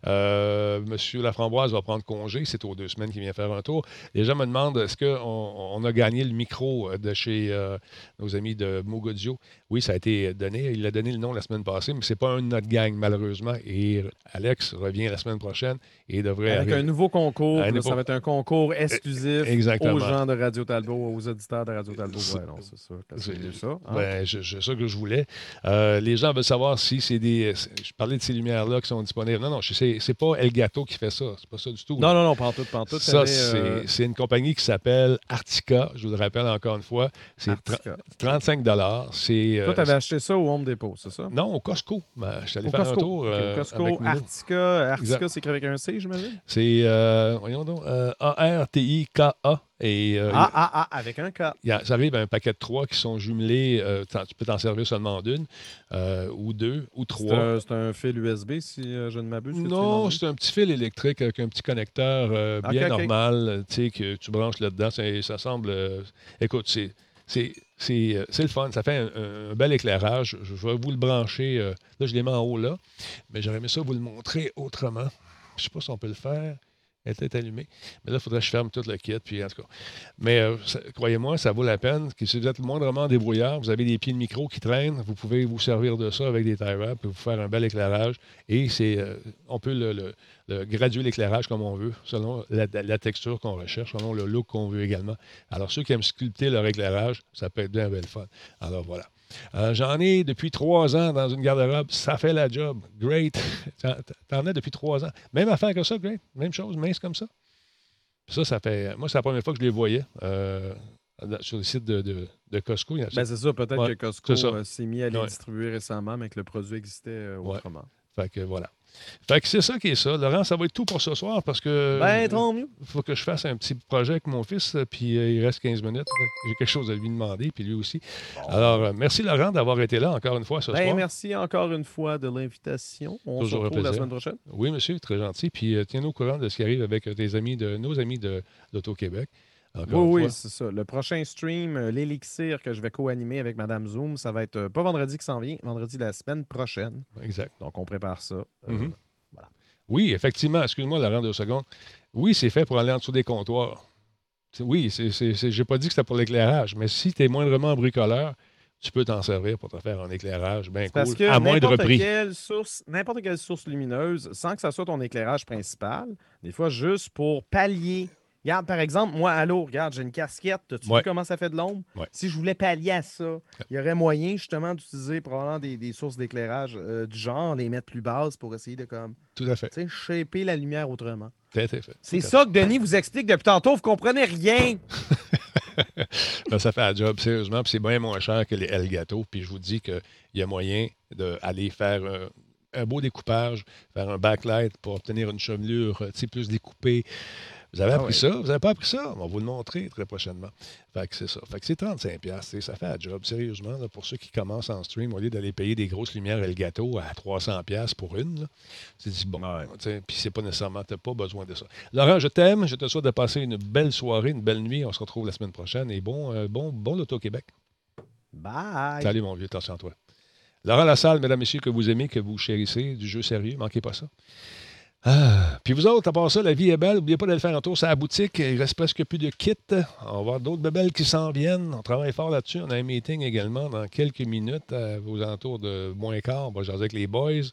Euh, M. Laframboise va prendre congé. C'est aux deux semaines qu'il vient faire un tour. Les gens me demandent est-ce qu'on on a gagné le micro de chez euh, nos amis de Mogodio? Oui, ça a été donné. Il a donné le nom la semaine passée, mais ce n'est pas un de notre gang, malheureusement. Et Alex revient la semaine prochaine et devrait Avec arriver- un nouveau concours. Un là, nouveau- Ça va être un concours exclusif Exactement. Aux gens de Radio Talbot, aux auditeurs de Radio Talbot. C'est- Ouais, non, c'est ça. Hein? Ben, c'est ça que je voulais. Euh, les gens veulent savoir si c'est des. Je parlais de ces lumières-là qui sont disponibles. Non, non, c'est pas Elgato qui fait ça. C'est pas ça du tout. Non, non, non, pantoute, pantoute. Ça, c'est euh, c'est une compagnie qui s'appelle Artica. Je vous le rappelle encore une fois. C'est Artica. 35 C'est. Toi, euh, tu avais acheté ça au Home Depot, c'est ça? non, au Costco. Ben, je suis allé Au faire Costco. un tour. Au Costco, avec. Artica. Artica, c'est écrit avec un C, j'imagine? C'est. voyons donc. A-R-T-I-K-A. Et. euh, Ah, ah, ah, avec un. Il y a- ça arrive un paquet de trois qui sont jumelés. euh, tu peux t'en servir seulement d'une, euh, ou deux, ou trois. c'est un fil USB, si je ne m'abuse. Non, c'est un petit fil électrique avec un petit connecteur Ok, bien ok. normal, tu sais, que tu branches là-dedans. Ça, ça semble. écoute, c'est. C'est le fun, ça fait un, un bel éclairage. Je vais vous le brancher. là, je l'ai mis en haut là, mais j'aurais aimé ça vous le montrer autrement. Je ne sais pas si on peut le faire. Elle était allumée. Mais là, il faudrait que je ferme tout le kit. Puis, en tout cas. Mais euh, croyez-moi, ça vaut la peine. Que si vous êtes moindrement débrouillard, vous avez des pieds de micro qui traînent, vous pouvez vous servir de ça avec des tie wraps vous faire un bel éclairage. Et c'est, euh, on peut graduer l'éclairage comme on veut, selon la, texture qu'on recherche, selon le look qu'on veut également. Alors, ceux qui aiment sculpter leur éclairage, ça peut être bien bel fun. Alors, voilà. Euh, J'en ai depuis trois ans dans une garde-robe. Ça fait la job. Great. T'en- as depuis trois ans. Même affaire que ça, Great. Même chose, mince comme ça. Ça, ça fait. Moi, c'est la première fois que je les voyais euh, sur le site de, de- de Costco. Ben, c'est ça, peut-être Ouais, que Costco euh, s'est mis à les Ouais. distribuer récemment, mais que le produit existait Ouais. autrement. Fait que voilà. Fait que c'est ça qui est ça. Laurent, ça va être tout pour ce soir parce que. Ben, tant mieux. Il faut que je fasse un petit projet avec mon fils, euh, puis euh, il reste 15 minutes. J'ai quelque chose à lui demander, puis lui aussi. Alors, euh, merci Laurent d'avoir été là encore une fois ce Ben, soir. merci encore une fois de l'invitation. On Toujours se retrouve la semaine prochaine. Oui, monsieur, très gentil. Puis euh, tiens-nous au courant de ce qui arrive avec euh, tes amis de nos amis de l'Auto-Québec. Encore Oui, oui, c'est ça. Le prochain stream, euh, l'élixir que je vais co-animer avec Madame Zoom, ça va être euh, pas vendredi qui s'en vient, vendredi la semaine prochaine. Exact. Donc, on prépare ça. Euh, Mhm. Oui, effectivement, excuse-moi, Laurent, deux secondes. Oui, c'est fait pour aller en dessous des comptoirs. Oui, c'est, c'est, c'est- j'ai pas dit que c'était pour l'éclairage, mais si tu es moindrement bricoleur, tu peux t'en servir pour te faire un éclairage bien Parce cool, que à moindre n'importe prix. quelle source, n'importe quelle source lumineuse, sans que ça soit ton éclairage principal, des fois juste pour pallier. Regarde, par exemple, moi, allô, regarde, j'ai une casquette. Tu Ouais. vu comment ça fait de l'ombre? Ouais. Si je voulais pallier à ça, il y aurait moyen justement d'utiliser probablement des, des sources d'éclairage euh, du genre, les mettre plus basses pour essayer de comme, Tout à fait. tu sais, shaper la lumière autrement. Tout à fait. C'est ça que Denis vous explique depuis tantôt, vous comprenez rien. Ben, ça fait un job, sérieusement, puis c'est bien moins cher que les Elgato. Puis je vous dis qu'il y a moyen d'aller faire un, un beau découpage, faire un backlight pour obtenir une chevelure euh, tu sais, plus découpée. Vous avez Ah appris ouais. ça? Vous n'avez pas appris ça? On va vous le montrer très prochainement. Fait que c'est ça. Fait que c'est 35$. piastres, tu sais, Ça fait un job, sérieusement, là, pour ceux qui commencent en stream, au lieu d'aller payer des grosses lumières Elgato à 300$ piastres pour une. C'est dit, bon. Ouais. tu Puis c'est pas nécessairement, tu n'as pas besoin de ça. Laurent, je t'aime. Je te souhaite de passer une belle soirée, une belle nuit. On se retrouve la semaine prochaine. Et bon, euh, bon, bon Loto Québec. Bye. Salut, mon vieux. Attention à toi. Laurent Lassalle, mesdames, messieurs, que vous aimez, que vous chérissez, du jeu sérieux, manquez pas ça. Ah. Puis vous autres, à part ça, la vie est belle. N'oubliez pas d'aller faire un tour sur la boutique. Il reste presque plus de kits. On va avoir d'autres bebelles qui s'en viennent. On travaille fort là-dessus. On a un meeting également dans quelques minutes aux alentours de moins quart. Avec les boys.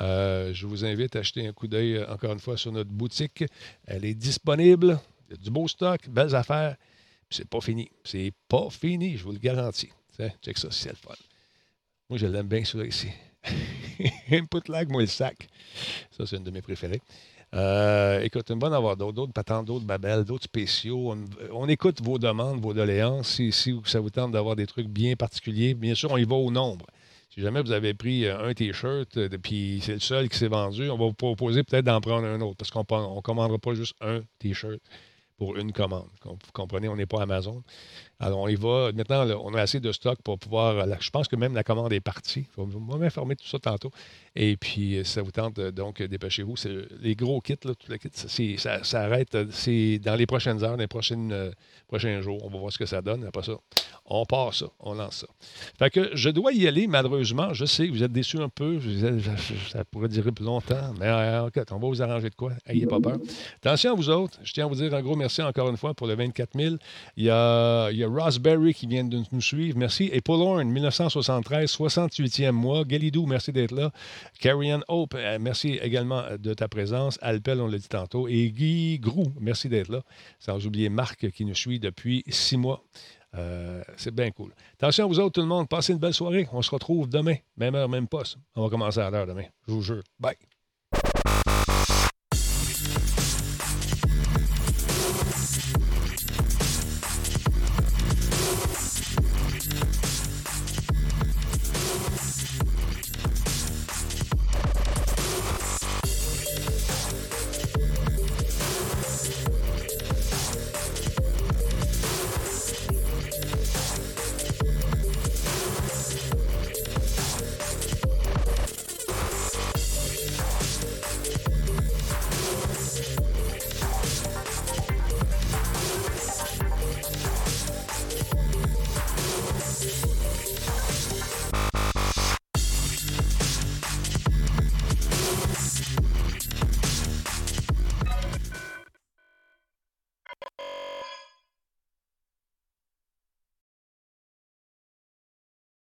Euh, je vous invite à jeter un coup d'œil euh, encore une fois sur notre boutique. Elle est disponible. Il y a du beau stock, belles affaires. C'est pas fini. C'est pas fini, je vous le garantis. Check ça, c'est le fun. Moi, je l'aime bien, celui-là ici. Input lag, moi, le sac. Ça, c'est une de mes préférées. Euh, écoute, va en avoir d'autres, d'autres patentes, d'autres babelles, d'autres spéciaux. On, écoute vos demandes, vos doléances. Si, si ça vous tente d'avoir des trucs bien particuliers, bien sûr, on y va au nombre. Si jamais vous avez pris euh, un T-shirt, euh, puis c'est le seul qui s'est vendu, on va vous proposer peut-être d'en prendre un autre, parce qu'on ne commandera pas juste un T-shirt pour une commande. Vous comprenez, on n'est pas Amazon. Alors, on y va. Maintenant, on a assez de stock pour pouvoir. Je pense que même la commande est partie. Faut m'informer de tout ça tantôt. Et puis, si ça vous tente, donc, dépêchez-vous. Les gros kits, là, tout le kit, ça, ça, arrête. C'est dans les prochaines heures, les prochaines, euh, prochains jours. On va voir ce que ça donne. Après ça, on part ça. On lance ça. Fait que je dois y aller, malheureusement. Je sais vous êtes déçus un peu. Ça pourrait durer plus longtemps. Mais euh, on va vous arranger de quoi. Ayez pas peur. Attention à vous autres. Je tiens à vous dire un gros merci encore une fois pour le 24 000. Il y a, il y a Rossberry qui vient de nous suivre. Merci. Et Paul Horn, 1973, 68e mois. Galidou, merci d'être là. Carrie Hope, euh, merci également de ta présence. Alpel, on l'a dit tantôt. Et Guy Grou, merci d'être là. Sans oublier Marc qui nous suit depuis six mois. Euh, c'est bien cool. Attention à vous autres, tout le monde. Passez une belle soirée. On se retrouve demain. Même heure, même poste. On va commencer à l'heure demain. Je vous jure. Bye.